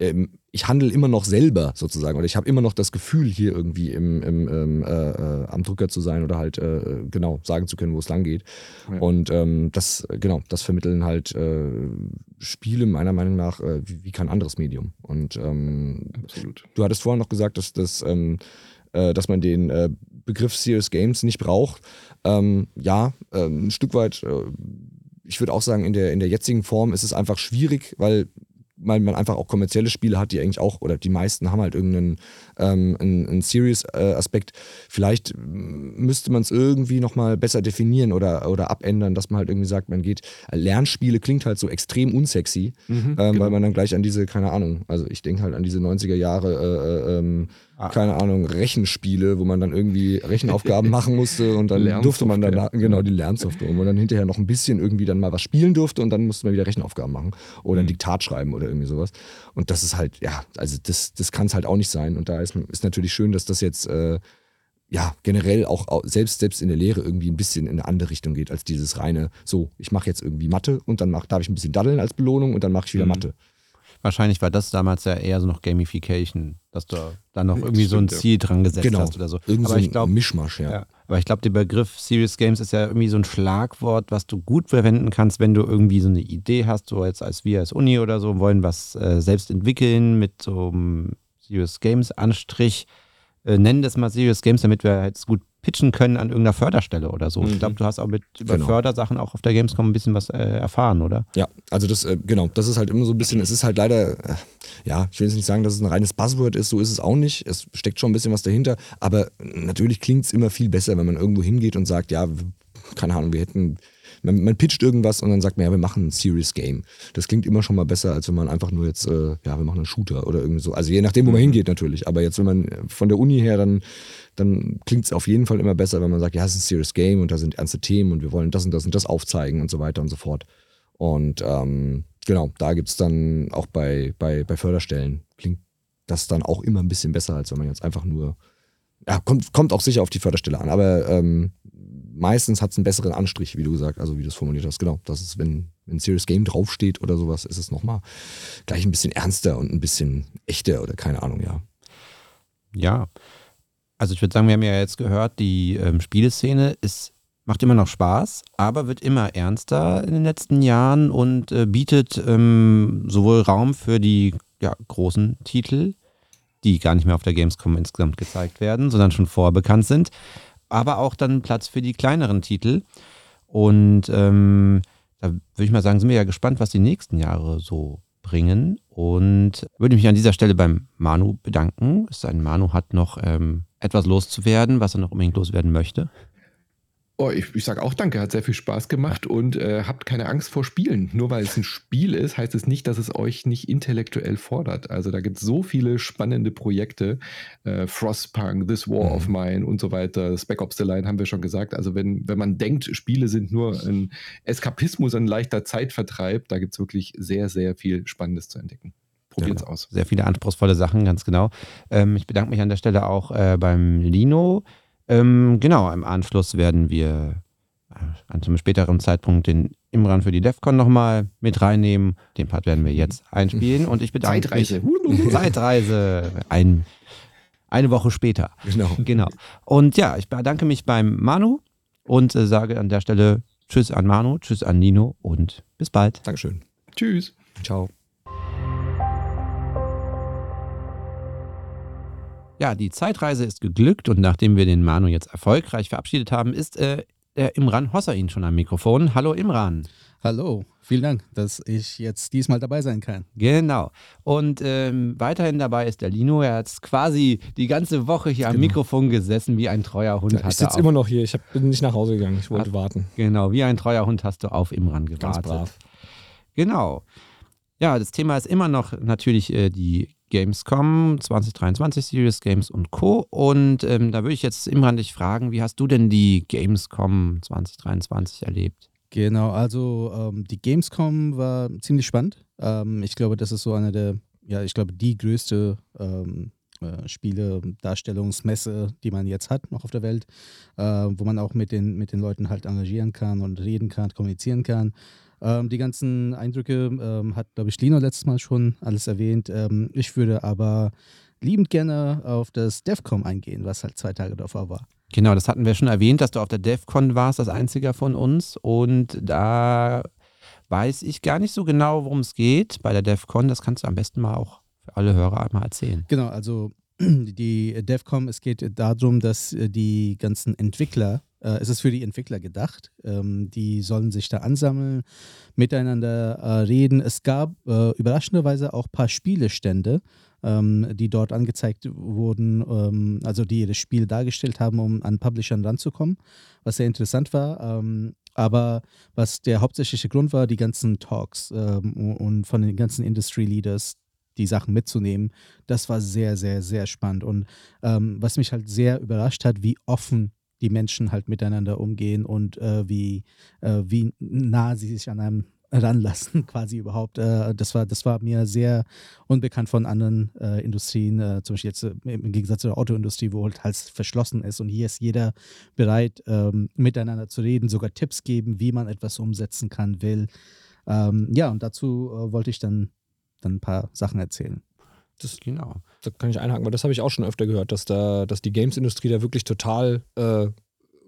ähm, ich handle immer noch selber sozusagen oder ich habe immer noch das Gefühl, hier irgendwie im, im, ähm, äh, äh, am Drücker zu sein oder halt äh, genau sagen zu können, wo es lang geht. Ja. Und ähm, das, genau, das vermitteln halt äh, Spiele meiner Meinung nach äh, wie, wie, kein anderes Medium. Und ähm, Absolut. du hattest vorhin noch gesagt, dass, dass, ähm, äh, dass man den Begriff Serious Games nicht braucht. Ähm, ja, ein Stück weit ich würde auch sagen, in der, in der jetzigen Form ist es einfach schwierig, weil weil man einfach auch kommerzielle Spiele hat, die eigentlich auch, oder die meisten haben halt irgendeinen ähm, einen, einen Serious-Aspekt. Vielleicht müsste man es irgendwie nochmal besser definieren oder, oder abändern, dass man halt irgendwie sagt, man geht, Lernspiele klingt halt so extrem unsexy, mhm, ähm, genau. weil man dann gleich an diese, keine Ahnung, also ich denke halt an diese 90er Jahre äh, äh, ähm, ah. keine Ahnung, Rechenspiele, wo man dann irgendwie Rechenaufgaben machen musste und dann durfte man dann, genau, die Lernsoftware, wo man dann hinterher noch ein bisschen irgendwie dann mal was spielen durfte und dann musste man wieder Rechenaufgaben machen oder ein mhm. Diktat schreiben oder irgendwie sowas. Und das ist halt, ja, also das, das kann es halt auch nicht sein. Und da ist, ist natürlich schön, dass das jetzt äh, ja, generell auch selbst, selbst in der Lehre irgendwie ein bisschen in eine andere Richtung geht, als dieses reine, so, ich mache jetzt irgendwie Mathe und dann mach, darf ich ein bisschen daddeln als Belohnung und dann mache ich wieder mhm. Mathe. Wahrscheinlich war das damals ja eher so noch Gamification, dass du da noch irgendwie so ein Ziel dran gesetzt genau. hast oder so. Irgend aber ich glaub, Mischmasch, ja. ja. Aber ich glaube, der Begriff Serious Games ist ja irgendwie so ein Schlagwort, was du gut verwenden kannst, wenn du irgendwie so eine Idee hast, so jetzt als wir als Uni oder so, wollen was äh, selbst entwickeln mit so einem Serious Games Anstrich. Äh, nennen das mal Serious Games, damit wir halt gut pitchen können an irgendeiner Förderstelle oder so. Mhm. Ich glaube, du hast auch mit über Genau. Fördersachen auch auf der Gamescom ein bisschen was äh, erfahren, oder? Ja, also das, äh, genau, das ist halt immer so ein bisschen, es ist halt leider, äh, ja, ich will jetzt nicht sagen, dass es ein reines Buzzword ist, so ist es auch nicht. Es steckt schon ein bisschen was dahinter, aber natürlich klingt es immer viel besser, wenn man irgendwo hingeht und sagt, ja, keine Ahnung, wir hätten, man, man pitcht irgendwas und dann sagt man, ja, wir machen ein Serious Game. Das klingt immer schon mal besser, als wenn man einfach nur jetzt, äh, ja, wir machen einen Shooter oder irgendwie so. Also je nachdem, wo man hingeht natürlich, aber jetzt, wenn man von der Uni her dann dann klingt es auf jeden Fall immer besser, wenn man sagt, ja, es ist ein Serious Game und da sind ernste Themen und wir wollen das und das und das aufzeigen und so weiter und so fort. Und ähm, genau, da gibt es dann auch bei, bei, bei Förderstellen, klingt das dann auch immer ein bisschen besser, als wenn man jetzt einfach nur, ja, kommt, kommt auch sicher auf die Förderstelle an, aber ähm, meistens hat es einen besseren Anstrich, wie du gesagt, also wie du es formuliert hast. Genau, das ist, wenn, ein Serious Game draufsteht oder sowas, ist es nochmal gleich ein bisschen ernster und ein bisschen echter oder keine Ahnung, ja. Ja. Also ich würde sagen, wir haben ja jetzt gehört, die ähm, Spieleszene ist, macht immer noch Spaß, aber wird immer ernster in den letzten Jahren und äh, bietet ähm, sowohl Raum für die ja, großen Titel, die gar nicht mehr auf der Gamescom insgesamt gezeigt werden, sondern schon vorbekannt sind, aber auch dann Platz für die kleineren Titel. Und ähm, da würde ich mal sagen, sind wir ja gespannt, was die nächsten Jahre so bringen. Und würde mich an dieser Stelle beim Manu bedanken. Es sei denn, Manu hat noch ähm, etwas loszuwerden, was er noch unbedingt loswerden möchte. Oh, ich, ich sage auch danke, hat sehr viel Spaß gemacht und äh, habt keine Angst vor Spielen. Nur weil es ein Spiel ist, heißt es nicht, dass es euch nicht intellektuell fordert. Also da gibt es so viele spannende Projekte. Äh, Frostpunk, This War Mhm. of Mine und so weiter. Spec Ops The Line haben wir schon gesagt. Also wenn, wenn man denkt, Spiele sind nur ein Eskapismus, ein leichter Zeitvertreib, da gibt es wirklich sehr, sehr viel Spannendes zu entdecken. Probiert's aus. Sehr viele anspruchsvolle Sachen, ganz genau. Ähm, ich bedanke mich an der Stelle auch äh, beim Lino. Ähm, genau, im Anschluss werden wir äh, an einem späteren Zeitpunkt den Imran für die DEFCON nochmal mit reinnehmen. Den Part werden wir jetzt einspielen und ich bedanke Zeitreise. mich. Zeitreise. Ein, eine Woche später. Genau. Genau. Und ja, ich bedanke mich beim Manu und äh, sage an der Stelle Tschüss an Manu, Tschüss an Nino und bis bald. Dankeschön. Tschüss. Ciao. Ja, die Zeitreise ist geglückt und nachdem wir den Manu jetzt erfolgreich verabschiedet haben, ist äh, der Imran Hossein schon am Mikrofon. Hallo Imran. Hallo, vielen Dank, dass ich jetzt diesmal dabei sein kann. Genau. Und ähm, weiterhin dabei ist der Lino. Er hat quasi die ganze Woche hier am Genau. Mikrofon gesessen, wie ein treuer Hund. Ja, hat ich sitze immer noch hier. Ich hab, bin nicht nach Hause gegangen. Ich wollte Ach. warten. Genau, wie ein treuer Hund hast du auf Imran Ganz gewartet. brav. Genau. Ja, das Thema ist immer noch natürlich äh, die Gamescom 2023, Serious Games und Co. Und ähm, da würde ich jetzt Imran dich fragen, wie hast du denn die Gamescom 2023 erlebt? Genau, also ähm, die Gamescom war ziemlich spannend. Ähm, ich glaube, das ist so eine der, ja, ich glaube, die größte ähm, äh, Spiele-Darstellungsmesse, die man jetzt hat, noch auf der Welt, äh, wo man auch mit den, mit den Leuten halt engagieren kann und reden kann, kommunizieren kann. Ähm, die ganzen Eindrücke ähm, hat, glaube ich, Lino letztes Mal schon alles erwähnt. Ähm, ich würde aber liebend gerne auf das DEFCOM eingehen, was halt zwei Tage davor war. Genau, das hatten wir schon erwähnt, dass du auf der DEFCON warst, das einziger von uns. Und da weiß ich gar nicht so genau, worum es geht bei der DEFCON. Das kannst du am besten mal auch für alle Hörer einmal erzählen. Genau, also die DEFCOM, es geht darum, dass äh, die ganzen Entwickler, äh, es ist für die Entwickler gedacht, ähm, die sollen sich da ansammeln, miteinander äh, reden. Es gab äh, überraschenderweise auch ein paar Spielestände, ähm, die dort angezeigt wurden, ähm, also die das Spiel dargestellt haben, um an Publishern ranzukommen, was sehr interessant war. Ähm, aber was der hauptsächliche Grund war, die ganzen Talks ähm, und von den ganzen Industry Leaders die Sachen mitzunehmen, das war sehr, sehr, sehr spannend. Und ähm, was mich halt sehr überrascht hat, wie offen die Menschen halt miteinander umgehen und äh, wie, äh, wie nah sie sich an einem ranlassen, quasi überhaupt. Äh, das, war, das war mir sehr unbekannt von anderen äh, Industrien, äh, zum Beispiel jetzt äh, im Gegensatz zur Autoindustrie, wo halt alles verschlossen ist. Und hier ist jeder bereit, ähm, miteinander zu reden, sogar Tipps geben, wie man etwas umsetzen kann, will. Ähm, ja, und dazu wollte ich dann, dann ein paar Sachen erzählen. Das, Genau. da kann ich einhaken, weil das habe ich auch schon öfter gehört, dass da, dass die Games-Industrie da wirklich total äh,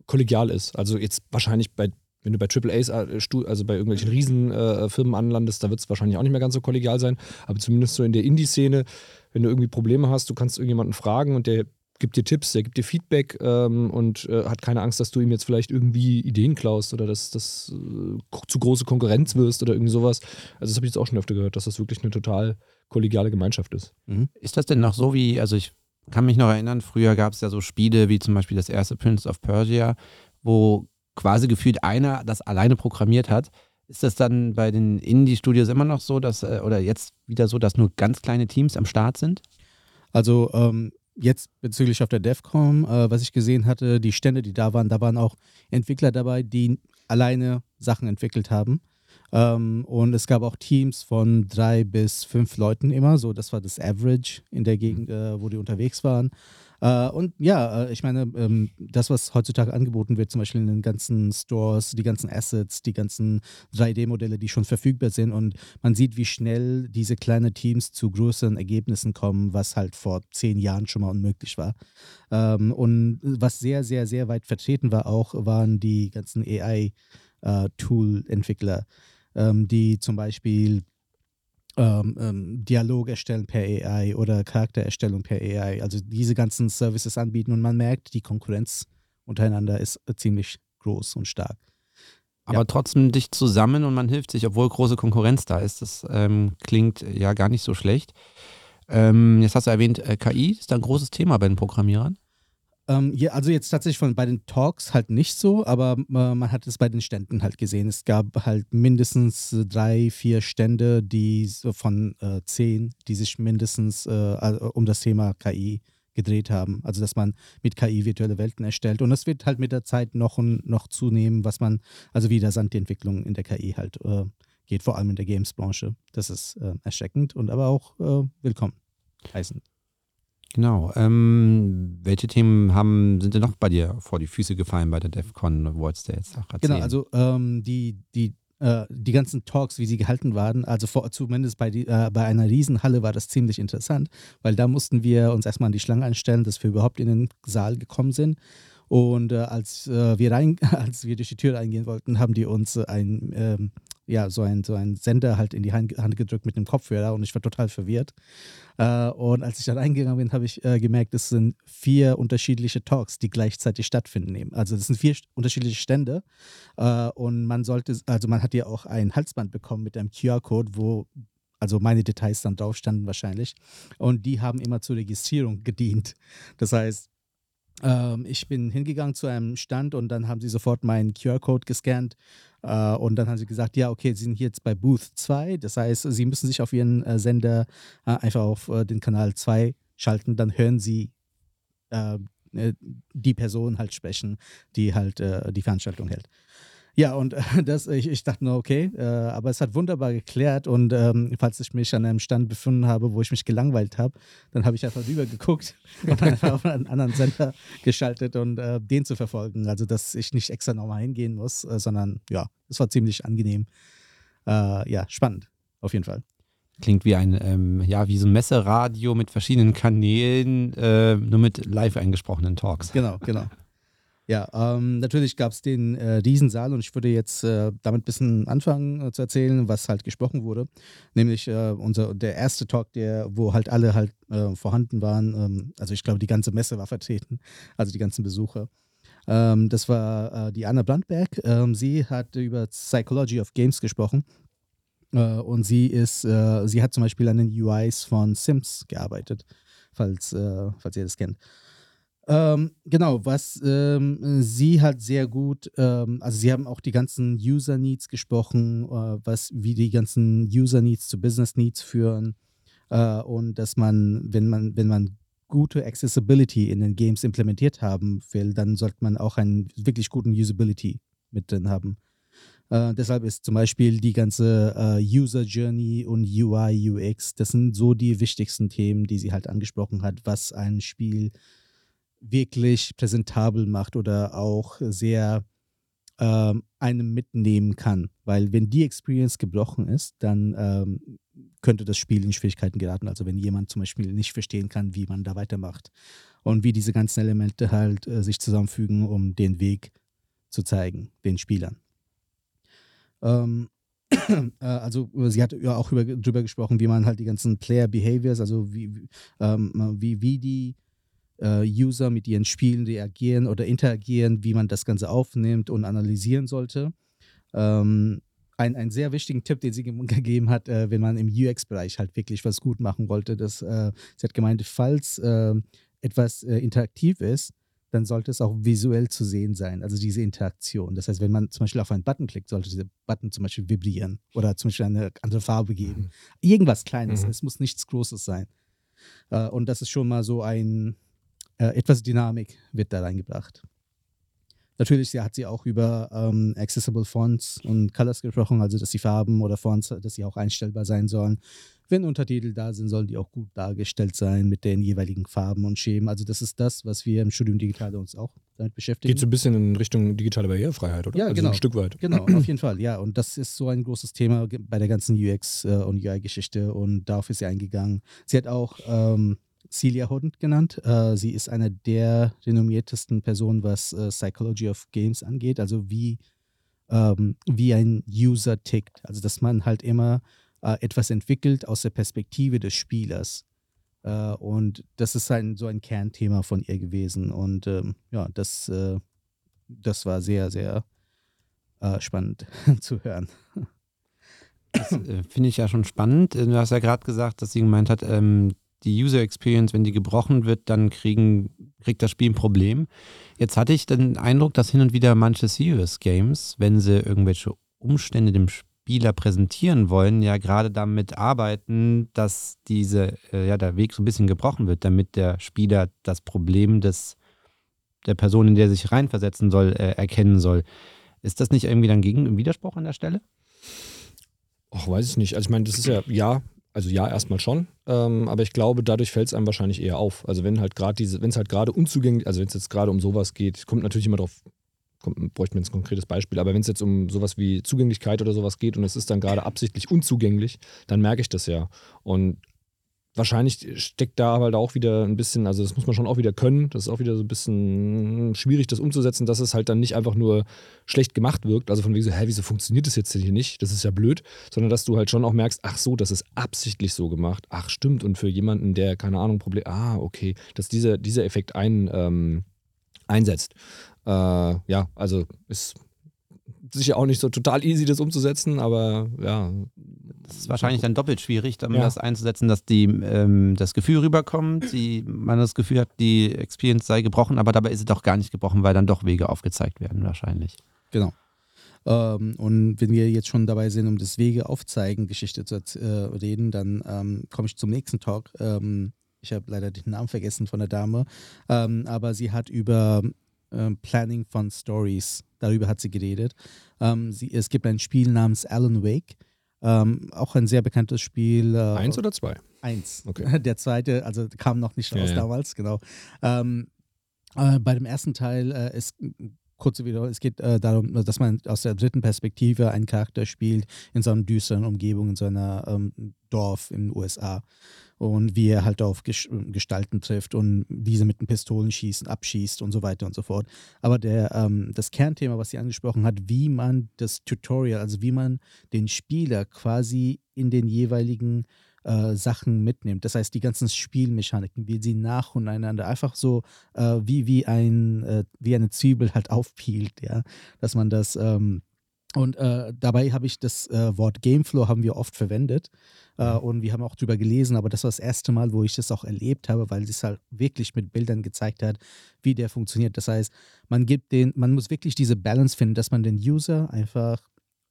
kollegial ist. Also jetzt wahrscheinlich bei, wenn du bei AAAs, äh, also bei irgendwelchen Riesenfirmen äh, anlandest, da wird es wahrscheinlich auch nicht mehr ganz so kollegial sein. Aber zumindest so in der Indie-Szene, wenn du irgendwie Probleme hast, du kannst irgendjemanden fragen und der gibt dir Tipps, der gibt dir Feedback ähm, und äh, hat keine Angst, dass du ihm jetzt vielleicht irgendwie Ideen klaust oder dass das äh, zu große Konkurrenz wirst oder irgendwie sowas. Also das habe ich jetzt auch schon öfter gehört, dass das wirklich eine total kollegiale Gemeinschaft ist. Mhm. Ist das denn noch so wie, also ich kann mich noch erinnern, früher gab es ja so Spiele wie zum Beispiel das erste Prince of Persia, wo quasi gefühlt einer das alleine programmiert hat. Ist das dann bei den Indie-Studios immer noch so, dass, äh, oder jetzt wieder so, dass nur ganz kleine Teams am Start sind? Also ähm, jetzt bezüglich auf der DEFCOM, äh, was ich gesehen hatte, die Stände, die da waren, da waren auch Entwickler dabei, die alleine Sachen entwickelt haben. Ähm, und es gab auch Teams von drei bis fünf Leuten immer, so das war das Average in der Gegend, äh, wo die unterwegs waren. Äh, und ja, äh, ich meine, ähm, das, was heutzutage angeboten wird, zum Beispiel in den ganzen Stores, die ganzen Assets, die ganzen 3D-Modelle, die schon verfügbar sind und man sieht, wie schnell diese kleinen Teams zu größeren Ergebnissen kommen, was halt vor zehn Jahren schon mal unmöglich war. Ähm, und was sehr, sehr, sehr weit vertreten war auch, waren die ganzen AI-Tool-Entwickler, äh, ähm, die zum Beispiel ähm, ähm, Dialog erstellen per AI oder Charaktererstellung per AI. Also diese ganzen Services anbieten und man merkt, die Konkurrenz untereinander ist äh, ziemlich groß und stark. Aber ja. trotzdem dicht zusammen und man hilft sich, obwohl große Konkurrenz da ist. Das ähm, klingt ja gar nicht so schlecht. Ähm, jetzt hast du erwähnt, äh, KI ist da ein großes Thema bei den Programmierern. Ähm, ja, also jetzt tatsächlich von bei den Talks halt nicht so, aber äh, man hat es bei den Ständen halt gesehen. Es gab halt mindestens drei, vier Stände, die von äh, zehn, die sich mindestens äh, um das Thema KI gedreht haben. Also dass man mit KI virtuelle Welten erstellt. Und das wird halt mit der Zeit noch und noch zunehmen, was man, also wie der Sand die Entwicklung in der KI halt äh, geht, vor allem in der Games-Branche. Das ist äh, erschreckend und aber auch äh, willkommen heißend. Genau. Ähm, welche Themen haben, sind denn noch bei dir vor die Füße gefallen bei der DEFCON? Wolltest du jetzt auch erzählen? Genau, also ähm, die, die, äh, die ganzen Talks, wie sie gehalten waren, also vor, zumindest bei, die, äh, bei einer Riesenhalle war das ziemlich interessant, weil da mussten wir uns erstmal an die Schlange einstellen, dass wir überhaupt in den Saal gekommen sind. Und äh, als, äh, wir rein, als wir durch die Tür reingehen wollten, haben die uns ein ähm, ja, so ein, so ein Sender halt in die Hand, gedrückt mit dem Kopfhörer und ich war total verwirrt. Äh, und als ich dann eingegangen bin, habe ich äh, gemerkt, es sind vier unterschiedliche Talks, die gleichzeitig stattfinden. Also das sind vier unterschiedliche Stände äh, und man sollte, also man hat ja auch ein Halsband bekommen mit einem QR-Code, wo also meine Details dann drauf standen wahrscheinlich. Und die haben immer zur Registrierung gedient. Das heißt, ähm, ich bin hingegangen zu einem Stand und dann haben sie sofort meinen QR-Code gescannt äh, und dann haben sie gesagt, ja, okay, sie sind jetzt bei Booth 2. Das heißt, sie müssen sich auf ihren äh, Sender äh, einfach auf äh, den Kanal 2 schalten. Dann hören sie äh, äh, die Person halt sprechen, die halt die Veranstaltung hält. Ja, und äh, das, ich, ich dachte nur, okay, äh, aber es hat wunderbar geklärt. Und ähm, falls ich mich an einem Stand befunden habe, wo ich mich gelangweilt habe, dann habe ich einfach rüber geguckt und einfach auf einen anderen Sender geschaltet und äh, den zu verfolgen. Also, dass ich nicht extra nochmal hingehen muss, äh, sondern ja, es war ziemlich angenehm. Äh, ja, spannend, auf jeden Fall. Klingt wie ein, ähm, ja, wie so ein Messeradio mit verschiedenen Kanälen, äh, nur mit live eingesprochenen Talks. Genau, genau. Ja, ähm, natürlich gab es den äh, Riesensaal und ich würde jetzt äh, damit ein bisschen anfangen äh, zu erzählen, was halt gesprochen wurde. Nämlich äh, unser, der erste Talk, der, wo halt alle halt äh, vorhanden waren. Ähm, also ich glaube, die ganze Messe war vertreten, also die ganzen Besucher. Ähm, das war äh, die Anna Brandberg. Ähm, sie hat über Psychology of Games gesprochen. und sie ist, sie hat zum Beispiel an den UIs von Sims gearbeitet, falls, falls ihr das kennt. Ähm, genau, was ähm, sie hat sehr gut, ähm, also sie haben auch die ganzen User Needs gesprochen, äh, was wie die ganzen User Needs zu Business Needs führen äh, und dass man, wenn man, wenn man gute Accessibility in den Games implementiert haben will, dann sollte man auch einen wirklich guten Usability mit drin haben. Äh, deshalb ist zum Beispiel die ganze äh, User Journey und UI, UX, das sind so die wichtigsten Themen, die sie halt angesprochen hat, was ein Spiel wirklich präsentabel macht oder auch sehr ähm, einem mitnehmen kann. Weil wenn die Experience gebrochen ist, dann ähm, könnte das Spiel in Schwierigkeiten geraten. Also wenn jemand zum Beispiel nicht verstehen kann, wie man da weitermacht und wie diese ganzen Elemente halt äh, sich zusammenfügen, um den Weg zu zeigen, den Spielern. Ähm, äh, also sie hat ja auch über, darüber gesprochen, wie man halt die ganzen Player Behaviors, also wie, ähm, wie, wie die äh, User mit ihren Spielen reagieren oder interagieren, wie man das Ganze aufnimmt und analysieren sollte. Ähm, ein, einen sehr wichtigen Tipp, den sie ge gegeben hat, äh, wenn man im UX-Bereich halt wirklich was gut machen wollte. Dass, äh, sie hat gemeint, falls äh, etwas äh, interaktiv ist, dann sollte es auch visuell zu sehen sein, also diese Interaktion. Das heißt, wenn man zum Beispiel auf einen Button klickt, sollte dieser Button zum Beispiel vibrieren oder zum Beispiel eine andere Farbe geben. Mhm. Irgendwas Kleines, mhm. es muss nichts Großes sein. Äh, und das ist schon mal so ein, äh, etwas Dynamik wird da reingebracht. Natürlich hat sie auch über ähm, Accessible Fonts und Colors gesprochen, also dass die Farben oder Fonts, dass sie auch einstellbar sein sollen. Wenn Untertitel da sind, sollen die auch gut dargestellt sein mit den jeweiligen Farben und Schemen. Also das ist das, was wir im Studium Digital uns auch damit beschäftigen. Geht so ein bisschen in Richtung digitale Barrierefreiheit, oder? Ja, also genau. ein Stück weit. Genau, auf jeden Fall, ja. Und das ist so ein großes Thema bei der ganzen UX- äh, und UI-Geschichte und darauf ist sie eingegangen. Sie hat auch ähm, Celia Hodent genannt. Äh, sie ist eine der renommiertesten Personen, was äh, Psychology of Games angeht, also wie, ähm, wie ein User tickt. Also dass man halt immer äh, etwas entwickelt aus der Perspektive des Spielers. Äh, und das ist ein, so ein Kernthema von ihr gewesen. Und ähm, ja, das, äh, das war sehr, sehr äh, spannend zu hören. Das äh, finde ich ja schon spannend. Du hast ja gerade gesagt, dass sie gemeint hat, ähm, die User Experience, wenn die gebrochen wird, dann kriegen, kriegt das Spiel ein Problem. Jetzt hatte ich den Eindruck, dass hin und wieder manche Serious Games, wenn sie irgendwelche Umstände dem Spiel Spieler präsentieren wollen, ja gerade damit arbeiten, dass diese, äh, ja, der Weg so ein bisschen gebrochen wird, damit der Spieler das Problem des, der Person, in der er sich reinversetzen soll, äh, erkennen soll. Ist das nicht irgendwie dann gegen einen Widerspruch an der Stelle? Ach, weiß ich nicht. Also ich meine, das ist ja, ja, also ja, erstmal schon. Ähm, aber ich glaube, dadurch fällt es einem wahrscheinlich eher auf. Also wenn halt gerade diese, wenn es halt gerade unzugänglich, also wenn es jetzt gerade um sowas geht, kommt natürlich immer darauf kommt, bräuchte man jetzt ein konkretes Beispiel, aber wenn es jetzt um sowas wie Zugänglichkeit oder sowas geht und es ist dann gerade absichtlich unzugänglich, dann merke ich das ja. Und wahrscheinlich steckt da halt auch wieder ein bisschen, also das muss man schon auch wieder können, das ist auch wieder so ein bisschen schwierig, das umzusetzen, dass es halt dann nicht einfach nur schlecht gemacht wirkt, also von wegen so, hä, wieso funktioniert das jetzt hier nicht, das ist ja blöd, sondern dass du halt schon auch merkst, ach so, das ist absichtlich so gemacht, ach stimmt, und für jemanden, der, keine Ahnung, Problem, ah, okay, dass dieser, dieser Effekt ein, ähm, einsetzt. Äh, ja, also ist sicher auch nicht so total easy, das umzusetzen, aber ja. Das ist wahrscheinlich dann doppelt schwierig, dann ja. das einzusetzen, dass die, ähm, das Gefühl rüberkommt, die, man das Gefühl hat, die Experience sei gebrochen, aber dabei ist sie doch gar nicht gebrochen, weil dann doch Wege aufgezeigt werden, wahrscheinlich. Genau. Ähm, und wenn wir jetzt schon dabei sind, um das Wege aufzeigen, Geschichte zu äh, reden, dann ähm, komme ich zum nächsten Talk. Ähm, ich habe leider den Namen vergessen von der Dame, ähm, aber sie hat über ähm, Planning von Stories, darüber hat sie geredet. Ähm, sie, es gibt ein Spiel namens Alan Wake, ähm, auch ein sehr bekanntes Spiel. Äh, eins oder zwei? Eins. Okay. Der zweite, also kam noch nicht raus Ja, ja. damals, genau. Ähm, äh, bei dem ersten Teil äh, ist kurze Video, es geht äh, darum, dass man aus der dritten Perspektive einen Charakter spielt in so einer düsteren Umgebung, in so einer ähm, Dorf in den USA. Und wie er halt auf Ges Gestalten trifft und diese mit den Pistolen schießen, abschießt und so weiter und so fort. Aber der, ähm, das Kernthema, was sie angesprochen hat, wie man das Tutorial, also wie man den Spieler quasi in den jeweiligen äh, Sachen mitnimmt. Das heißt, die ganzen Spielmechaniken, wie sie nach und einander einfach so äh, wie, wie, ein, äh, wie eine Zwiebel halt aufpielt, ja. Dass man das ähm, und äh, dabei habe ich das äh, Wort Gameflow haben wir oft verwendet äh, und wir haben auch drüber gelesen, aber das war das erste Mal, wo ich das auch erlebt habe, weil es halt wirklich mit Bildern gezeigt hat, wie der funktioniert. Das heißt, man gibt den, man muss wirklich diese Balance finden, dass man den User einfach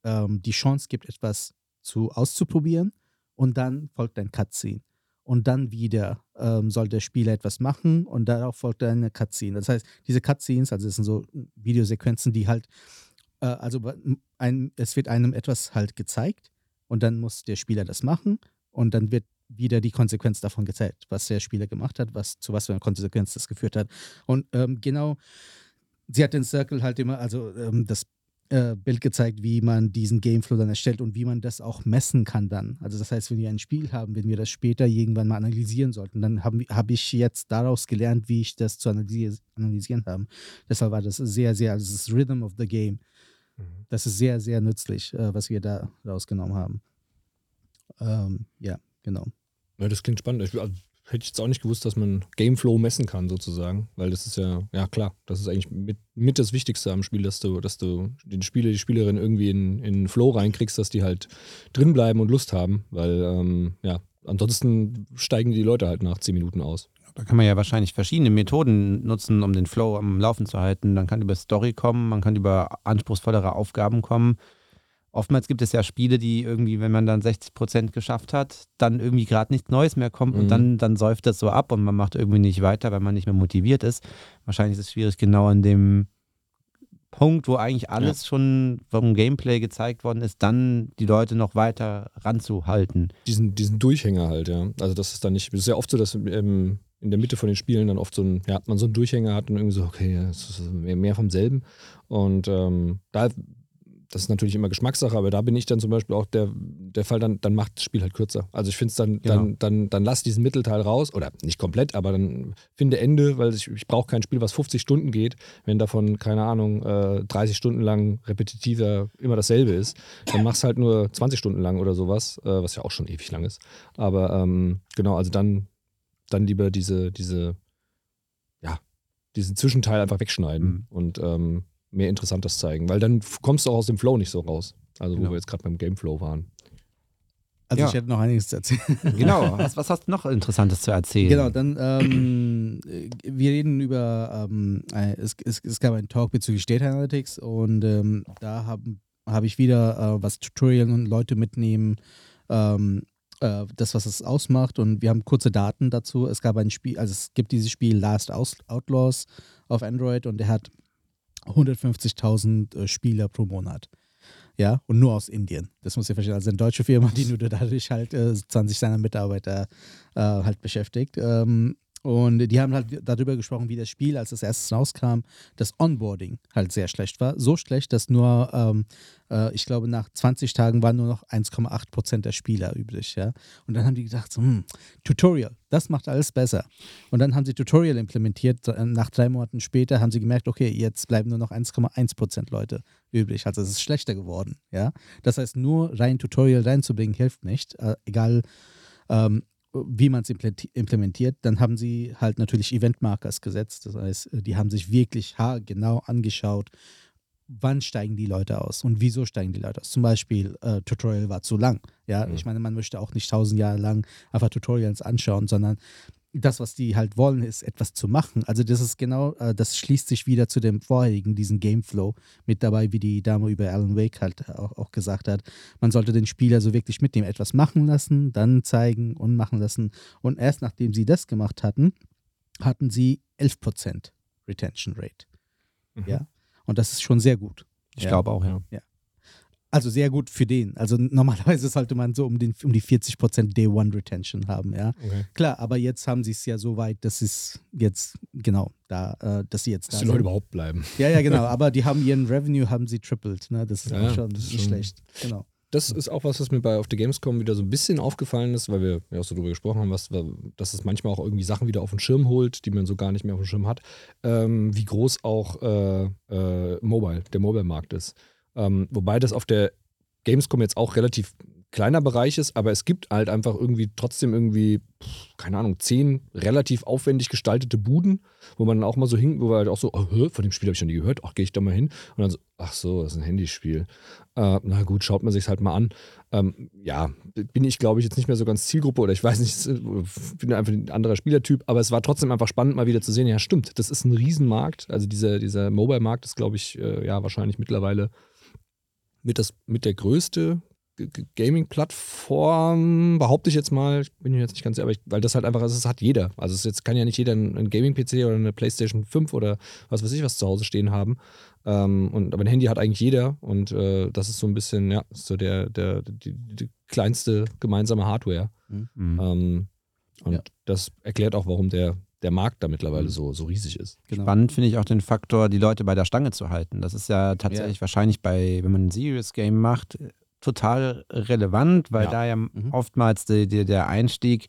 ähm, die Chance gibt, etwas zu auszuprobieren und dann folgt ein Cutscene. Und dann wieder ähm, soll der Spieler etwas machen und darauf folgt eine Cutscene. Das heißt, diese Cutscenes, also das sind so Videosequenzen, die halt äh, also ein, es wird einem etwas halt gezeigt und dann muss der Spieler das machen und dann wird wieder die Konsequenz davon gezeigt, was der Spieler gemacht hat, was zu was für einer Konsequenz das geführt hat. Und ähm, genau, sie hat den Circle halt immer, also ähm, das äh, Bild gezeigt, wie man diesen Gameflow dann erstellt und wie man das auch messen kann dann. Also das heißt, wenn wir ein Spiel haben, wenn wir das später irgendwann mal analysieren sollten, dann habe hab ich jetzt daraus gelernt, wie ich das zu analysieren, analysieren habe. Deshalb war das sehr, sehr, also das Rhythm of the Game. Das ist sehr, sehr nützlich, äh, was wir da rausgenommen haben. Ähm, ja, genau. Ja, das klingt spannend. Ich, also, hätte ich jetzt auch nicht gewusst, dass man Gameflow messen kann, sozusagen. Weil das ist ja, ja klar, das ist eigentlich mit, mit das Wichtigste am Spiel, dass du, dass du den Spieler, die Spielerin irgendwie in, in Flow reinkriegst, dass die halt drin bleiben und Lust haben. Weil, ähm, ja, ansonsten steigen die Leute halt nach zehn Minuten aus. Da kann man ja wahrscheinlich verschiedene Methoden nutzen, um den Flow am Laufen zu halten. Man kann über Story kommen, man kann über anspruchsvollere Aufgaben kommen oftmals gibt es ja Spiele, die irgendwie, wenn man dann 60 Prozent geschafft hat, dann irgendwie gerade nichts Neues mehr kommt mhm. und dann, dann säuft das so ab und man macht irgendwie nicht weiter, weil man nicht mehr motiviert ist. Wahrscheinlich ist es schwierig, genau an dem Punkt, wo eigentlich alles ja. schon vom Gameplay gezeigt worden ist, dann die Leute noch weiter ranzuhalten. Diesen, diesen Durchhänger halt, ja. Also das ist dann nicht, es ist ja oft so, dass ähm, in der Mitte von den Spielen dann oft so ein, ja, man so einen Durchhänger hat und irgendwie so, okay, es ist mehr vom selben. Und ähm, da das ist natürlich immer Geschmackssache, aber da bin ich dann zum Beispiel auch der, der Fall, dann, dann macht das Spiel halt kürzer. Also ich finde es dann, genau. dann, dann, dann lass diesen Mittelteil raus, oder nicht komplett, aber dann finde Ende, weil ich, ich brauche kein Spiel, was 50 Stunden geht, wenn davon, keine Ahnung, äh, 30 Stunden lang repetitiver immer dasselbe ist. Dann mach's halt nur 20 Stunden lang oder sowas, äh, was ja auch schon ewig lang ist. Aber ähm, genau, also dann, dann lieber diese, diese, ja, diesen Zwischenteil einfach wegschneiden mhm. und ähm, mehr Interessantes zeigen, weil dann kommst du auch aus dem Flow nicht so raus. Also wo genau. wir jetzt gerade beim Gameflow waren. Also ja. ich hätte noch einiges zu erzählen. Genau, was, was hast du noch Interessantes zu erzählen? Genau, dann ähm, wir reden über, ähm, äh, es, es, es, gab einen Talk bezüglich Data Analytics und ähm, da habe hab ich wieder äh, was Tutorial und Leute mitnehmen, ähm, äh, das, was es ausmacht und wir haben kurze Daten dazu. Es gab ein Spiel, also es gibt dieses Spiel Last Outlaws auf Android und der hat 150.000 äh, Spieler pro Monat. Ja, und nur aus Indien. Das muss ich verstehen. Also eine deutsche Firma, die nur dadurch halt äh, 20 seiner Mitarbeiter äh, halt beschäftigt. Ähm, und die haben halt darüber gesprochen, wie das Spiel, als es erstes rauskam, das Onboarding halt sehr schlecht war. So schlecht, dass nur, ähm, äh, ich glaube, nach 20 Tagen waren nur noch 1,8 Prozent der Spieler übrig. Ja? Und dann haben die gedacht, so, hm, Tutorial, das macht alles besser. Und dann haben sie Tutorial implementiert. Äh, nach drei Monaten später haben sie gemerkt, okay, jetzt bleiben nur noch 1,1 Prozent Leute übrig. Also es ist schlechter geworden. Ja? Das heißt, nur rein Tutorial reinzubringen hilft nicht. Äh, egal. Ähm, wie man es implementiert, dann haben sie halt natürlich Event-Markers gesetzt. Das heißt, äh, die haben sich wirklich genau angeschaut, wann steigen die Leute aus und wieso steigen die Leute aus. Zum Beispiel, äh, Tutorial war zu lang. Ja, mhm. ich meine, man möchte auch nicht tausend Jahre lang einfach Tutorials anschauen, sondern das, was die halt wollen, ist etwas zu machen. Also das ist genau, äh, das schließt sich wieder zu dem vorherigen, diesen Gameflow mit dabei, wie die Dame über Alan Wake halt auch, auch gesagt hat. Man sollte den Spieler so wirklich mitnehmen, etwas machen lassen, dann zeigen und machen lassen. Und erst nachdem sie das gemacht hatten, hatten sie 11% Retention Rate. Mhm. Ja. Und das ist schon sehr gut. Ich ja. glaube auch, ja. ja. Also sehr gut für den. Also normalerweise sollte man so um, den, um die 40% Day One Retention haben, ja. Okay. Klar, aber jetzt haben sie es ja so weit, dass es jetzt, genau, da, äh, dass sie jetzt dass da die Leute überhaupt bleiben. Ja, ja, genau. aber die haben ihren Revenue, haben sie tripled, ne? Das ist ja, auch schon, das ist nicht schlecht. Genau. Das ist auch was, was mir bei auf der Gamescom wieder so ein bisschen aufgefallen ist, weil wir ja auch so drüber gesprochen haben, was, dass es manchmal auch irgendwie Sachen wieder auf den Schirm holt, die man so gar nicht mehr auf dem Schirm hat. Ähm, wie groß auch äh, äh, Mobile, der Mobile-Markt ist. Ähm, wobei das auf der Gamescom jetzt auch relativ kleiner Bereich ist, aber es gibt halt einfach irgendwie trotzdem irgendwie, keine Ahnung, zehn relativ aufwendig gestaltete Buden, wo man dann auch mal so hinkt, wo wir halt auch so, oh, von dem Spiel habe ich noch nie gehört, ach, gehe ich da mal hin. Und dann so, ach so, das ist ein Handyspiel. Äh, na gut, schaut man sich halt mal an. Ähm, ja, bin ich, glaube ich, jetzt nicht mehr so ganz Zielgruppe oder ich weiß nicht, bin einfach ein anderer Spielertyp, aber es war trotzdem einfach spannend, mal wieder zu sehen, ja, stimmt, das ist ein Riesenmarkt. Also dieser, dieser Mobile-Markt ist, glaube ich, äh, ja, wahrscheinlich mittlerweile mit, das, mit der größte Gaming-Plattform, behaupte ich jetzt mal, ich bin jetzt nicht ganz sicher, weil das halt einfach, ist, es hat jeder. Also es jetzt kann ja nicht jeder einen Gaming-PC oder eine PlayStation 5 oder was weiß ich was zu Hause stehen haben. Ähm, und, aber ein Handy hat eigentlich jeder und äh, das ist so ein bisschen, ja, so der, der, die, die kleinste gemeinsame Hardware. Mhm. Ähm, und ja. das erklärt auch, warum der der Markt da mittlerweile mhm. so, so riesig ist. Genau. Spannend finde ich auch den Faktor, die Leute bei der Stange zu halten. Das ist ja tatsächlich ja. wahrscheinlich bei, wenn man ein Serious Game macht, total relevant, weil ja. da ja mhm. oftmals die, die, der Einstieg,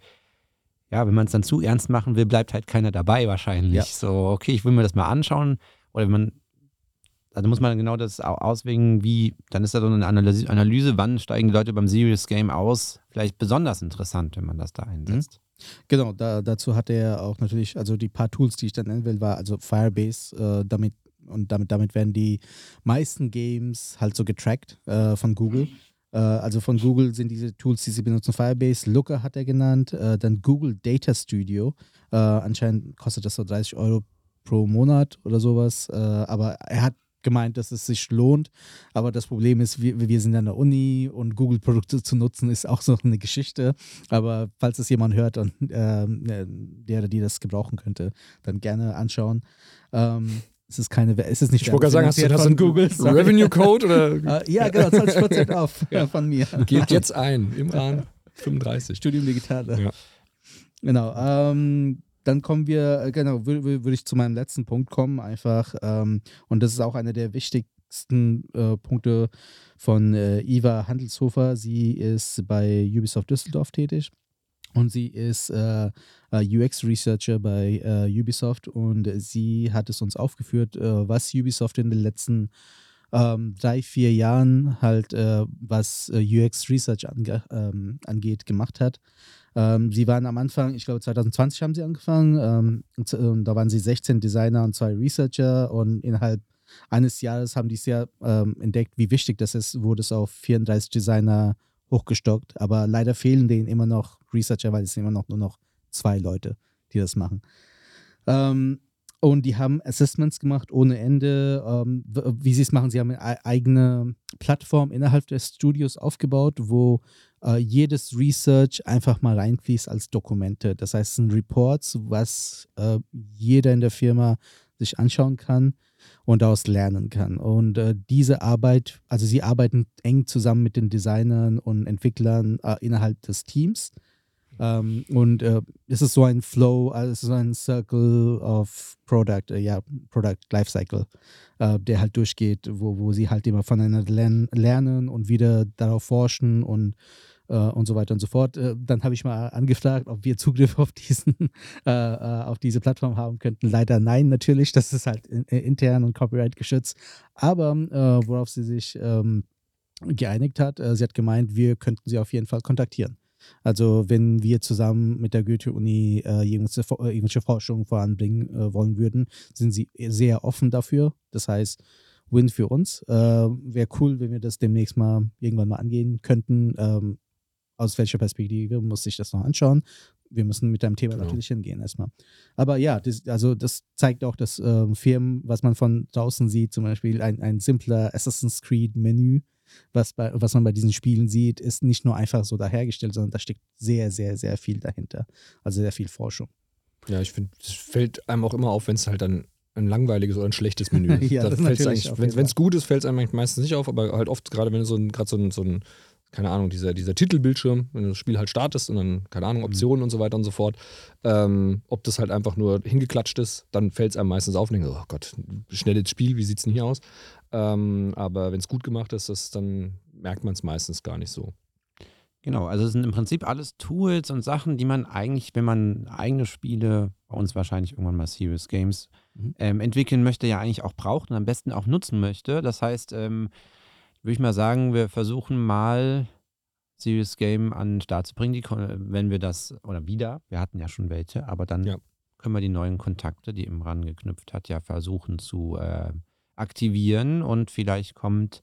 ja, wenn man es dann zu ernst machen will, bleibt halt keiner dabei wahrscheinlich. Ja. So, okay, ich will mir das mal anschauen. Oder wenn man also muss man genau das auswägen, wie, dann ist da so eine Analyse, Analyse, wann steigen die Leute beim Serious Game aus, vielleicht besonders interessant, wenn man das da einsetzt. Mhm. Genau, da, dazu hat er auch natürlich, also die paar Tools, die ich dann nennen will, war also Firebase, äh, damit und damit, damit werden die meisten Games halt so getrackt äh, von Google. Äh, also von Google sind diese Tools, die sie benutzen, Firebase, Looker hat er genannt, äh, dann Google Data Studio. Äh, anscheinend kostet das so 30 Euro pro Monat oder sowas, äh, aber er hat gemeint, dass es sich lohnt. Aber das Problem ist, wir, wir sind an der Uni und Google-Produkte zu nutzen ist auch so eine Geschichte. Aber falls es jemand hört und äh, der oder die das gebrauchen könnte, dann gerne anschauen. Ähm, es ist keine, es ist nicht Ich wollte sagen, hast du das von Google Revenue Code oder? uh, ja, genau, 20% auf ja. von mir. Geht jetzt ein, Imran 35. Studium Digitale. Ja. Genau. Ähm, dann kommen wir, äh, genau, würde würd ich zu meinem letzten Punkt kommen, einfach. Ähm, und das ist auch einer der wichtigsten äh, Punkte von äh, Iva Handelshofer. Sie ist bei Ubisoft Düsseldorf tätig. Und sie ist äh, äh UX-Researcher bei äh, Ubisoft und sie hat es uns aufgeführt, äh, was Ubisoft in den letzten ähm, drei, vier Jahren halt, äh, was äh, UX-Research ange ähm, angeht, gemacht hat. Ähm, sie waren am Anfang, ich glaube 2020 haben sie angefangen, ähm, und, und da waren sie 16 Designer und zwei Researcher und innerhalb eines Jahres haben die es ja ähm, entdeckt, wie wichtig das ist, wurde es auf 34 Designer hochgestockt, aber leider fehlen denen immer noch Researcher, weil es sind immer noch nur noch zwei Leute, die das machen. Ähm, und die haben Assessments gemacht ohne Ende. Ähm, wie sie es machen, sie haben eine eigene Plattform innerhalb des Studios aufgebaut, wo äh, jedes Research einfach mal reinfließt als Dokumente. Das heißt, es sind Reports, was äh, jeder in der Firma sich anschauen kann und daraus lernen kann. Und äh, diese Arbeit, also sie arbeiten eng zusammen mit den Designern und Entwicklern äh, innerhalb des Teams. Ähm, und äh, es ist so ein Flow, also es ist ein Circle of Product, äh, ja, Product Lifecycle, äh, der halt durchgeht, wo, wo sie halt immer voneinander lernen, lernen und wieder darauf forschen und äh, und so weiter und so fort. Äh, dann habe ich mal angefragt, ob wir Zugriff auf diesen, äh, äh, auf diese Plattform haben könnten. Leider nein, natürlich. Das ist halt in, intern und Copyright geschützt. Aber äh, worauf sie sich ähm, geeinigt hat, sie hat gemeint, wir könnten sie auf jeden Fall kontaktieren. Also wenn wir zusammen mit der Goethe-Uni äh, irgendwelche, irgendwelche Forschung voranbringen äh, wollen würden, sind sie sehr offen dafür. Das heißt, Win für uns. Äh, Wäre cool, wenn wir das demnächst mal irgendwann mal angehen könnten. Ähm, aus welcher Perspektive muss ich das noch anschauen. Wir müssen mit deinem Thema genau. natürlich hingehen erstmal. Aber ja, das, also das zeigt auch, dass äh, Firmen, was man von draußen sieht, zum Beispiel ein, ein simpler Assassin's Creed-Menü, was, was man bei diesen Spielen sieht, ist nicht nur einfach so dahergestellt, sondern da steckt sehr, sehr, sehr viel dahinter. Also sehr viel Forschung. Ja, ich finde, es fällt einem auch immer auf, wenn es halt dann ein langweiliges oder ein schlechtes Menü ist. ja, wenn es gut ist, fällt es einem meistens nicht auf, aber halt oft, gerade wenn du so ein, gerade so ein, so ein keine Ahnung, dieser, dieser Titelbildschirm, wenn du das Spiel halt startest und dann, keine Ahnung, Optionen mhm. und so weiter und so fort. Ähm, ob das halt einfach nur hingeklatscht ist, dann fällt es einem meistens auf und denkt, oh Gott, schnelles Spiel, wie sieht es denn hier aus? Ähm, aber wenn es gut gemacht ist, das, dann merkt man es meistens gar nicht so. Genau, also es sind im Prinzip alles Tools und Sachen, die man eigentlich, wenn man eigene Spiele, bei uns wahrscheinlich irgendwann mal Serious Games, mhm. ähm, entwickeln möchte, ja eigentlich auch braucht und am besten auch nutzen möchte. Das heißt, ähm, würde ich mal sagen, wir versuchen mal Serious Game an den Start zu bringen, die, wenn wir das, oder wieder, wir hatten ja schon welche, aber dann ja. können wir die neuen Kontakte, die Imran geknüpft hat, ja versuchen zu äh, aktivieren. Und vielleicht kommt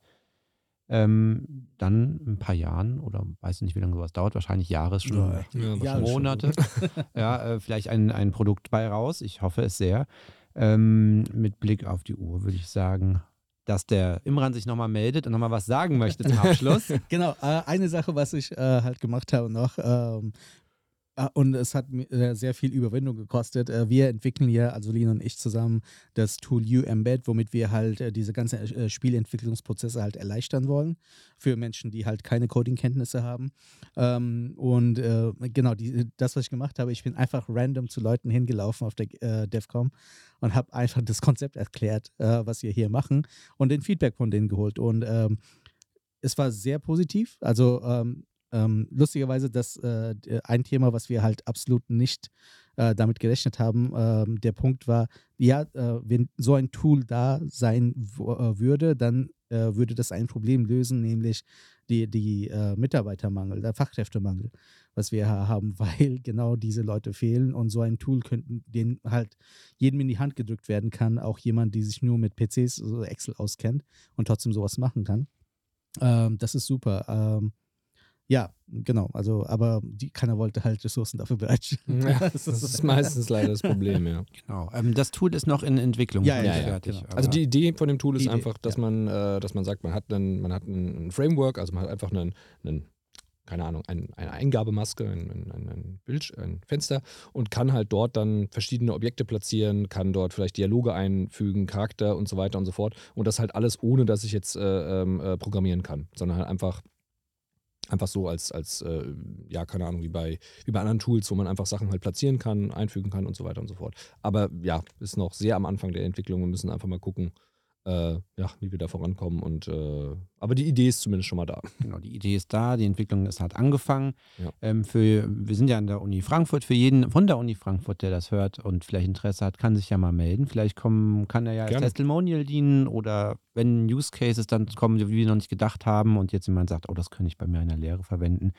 ähm, dann in ein paar Jahren oder weiß nicht, wie lange sowas dauert, wahrscheinlich Jahres schon, ja, ja, wahrscheinlich Monate, ja, äh, vielleicht ein, ein Produkt bei raus, ich hoffe es sehr. Ähm, mit Blick auf die Uhr würde ich sagen, dass der Imran sich nochmal meldet und nochmal was sagen möchte zum Abschluss. genau, äh, eine Sache, was ich äh, halt gemacht habe noch, ähm, und es hat äh, sehr viel Überwindung gekostet. Äh, wir entwickeln ja, also Lina und ich zusammen, das Tool U-Embed, womit wir halt äh, diese ganzen Spielentwicklungsprozesse halt erleichtern wollen für Menschen, die halt keine Coding-Kenntnisse haben. Ähm, und genau, das, was ich gemacht habe, ich bin einfach random zu Leuten hingelaufen auf der DevCom und habe einfach das Konzept erklärt, was wir hier machen und den Feedback von denen geholt. Und ähm, es war sehr positiv. Also ähm, ähm, lustigerweise, das äh, ein Thema, was wir halt absolut nicht äh, damit gerechnet haben. Ähm, der Punkt war, ja, äh, wenn so ein Tool da sein äh, würde, dann äh, würde das ein Problem lösen, nämlich die, die äh, Mitarbeitermangel, der Fachkräftemangel, was wir haben, weil genau diese Leute fehlen und so ein Tool könnten den halt jedem in die Hand gedrückt werden kann, auch jemand, die sich nur mit PCs, so Excel auskennt und trotzdem sowas machen kann. Ähm, das ist super. Ja, genau. Also, aber die, keiner wollte halt Ressourcen dafür bereitstellen. Ja, das ist meistens leider das Problem, ja. Genau. Ähm, das Tool ist noch in Entwicklung. Ja, ja, ja, fertig, genau. Also die Idee von dem Tool ist Idee, einfach, dass ja. man, äh, dass man sagt, man hat einen, man hat ein Framework, also man hat einfach einen, einen keine Ahnung, ein, eine Eingabemaske, ein, ein, ein, ein Bild, ein Fenster und kann halt dort dann verschiedene Objekte platzieren, kann dort vielleicht Dialoge einfügen, Charakter und so weiter und so fort. Und das halt alles, ohne dass ich jetzt äh, ähm, äh, programmieren kann, sondern halt einfach einfach so als, als äh, ja, keine Ahnung, wie bei, wie bei anderen Tools, wo man einfach Sachen halt platzieren kann, einfügen kann und so weiter und so fort. Aber ja, ist noch sehr am Anfang der Entwicklung. Wir müssen einfach mal gucken, äh, ja, wie wir da vorankommen. Und äh, aber die Idee ist zumindest schon mal da. Genau, die Idee ist da, die Entwicklung ist halt angefangen. Ja. Ähm, für, wir sind ja an der Uni Frankfurt. Für jeden von der Uni Frankfurt, der das hört und vielleicht Interesse hat, kann sich ja mal melden. Vielleicht kommen, kann er ja als. Testimonial dienen oder wenn Use Cases dann kommen, die wir noch nicht gedacht haben und jetzt jemand sagt, oh, das könnte ich bei mir in der Lehre verwenden,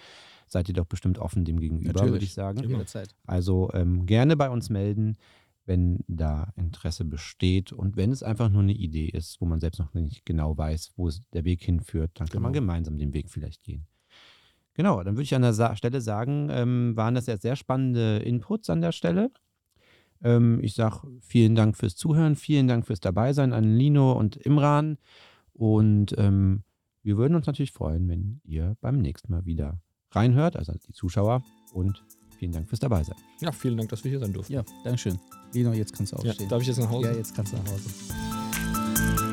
seid ihr doch bestimmt offen dem gegenüber, Natürlich. würde ich sagen. Immer. Also ähm, gerne bei uns melden, wenn da Interesse besteht und wenn es einfach nur eine Idee ist, wo man selbst noch nicht genau weiß, wo es der Weg hinführt, dann kann man Genau. gemeinsam den Weg vielleicht gehen. Genau, dann würde ich an der Sa Stelle sagen, ähm, waren das jetzt sehr spannende Inputs an der Stelle. Ähm, ich sage vielen Dank fürs Zuhören, vielen Dank fürs Dabeisein an Lino und Imran und ähm, wir würden uns natürlich freuen, wenn ihr beim nächsten Mal wieder reinhört, also die Zuschauer und vielen Dank fürs Dabeisein. Ja, vielen Dank, dass wir hier sein durften. Ja, Dankeschön. Lino, jetzt kannst du Ja, aufstehen. darf ich jetzt nach Hause? Ja, jetzt kannst du nach Hause.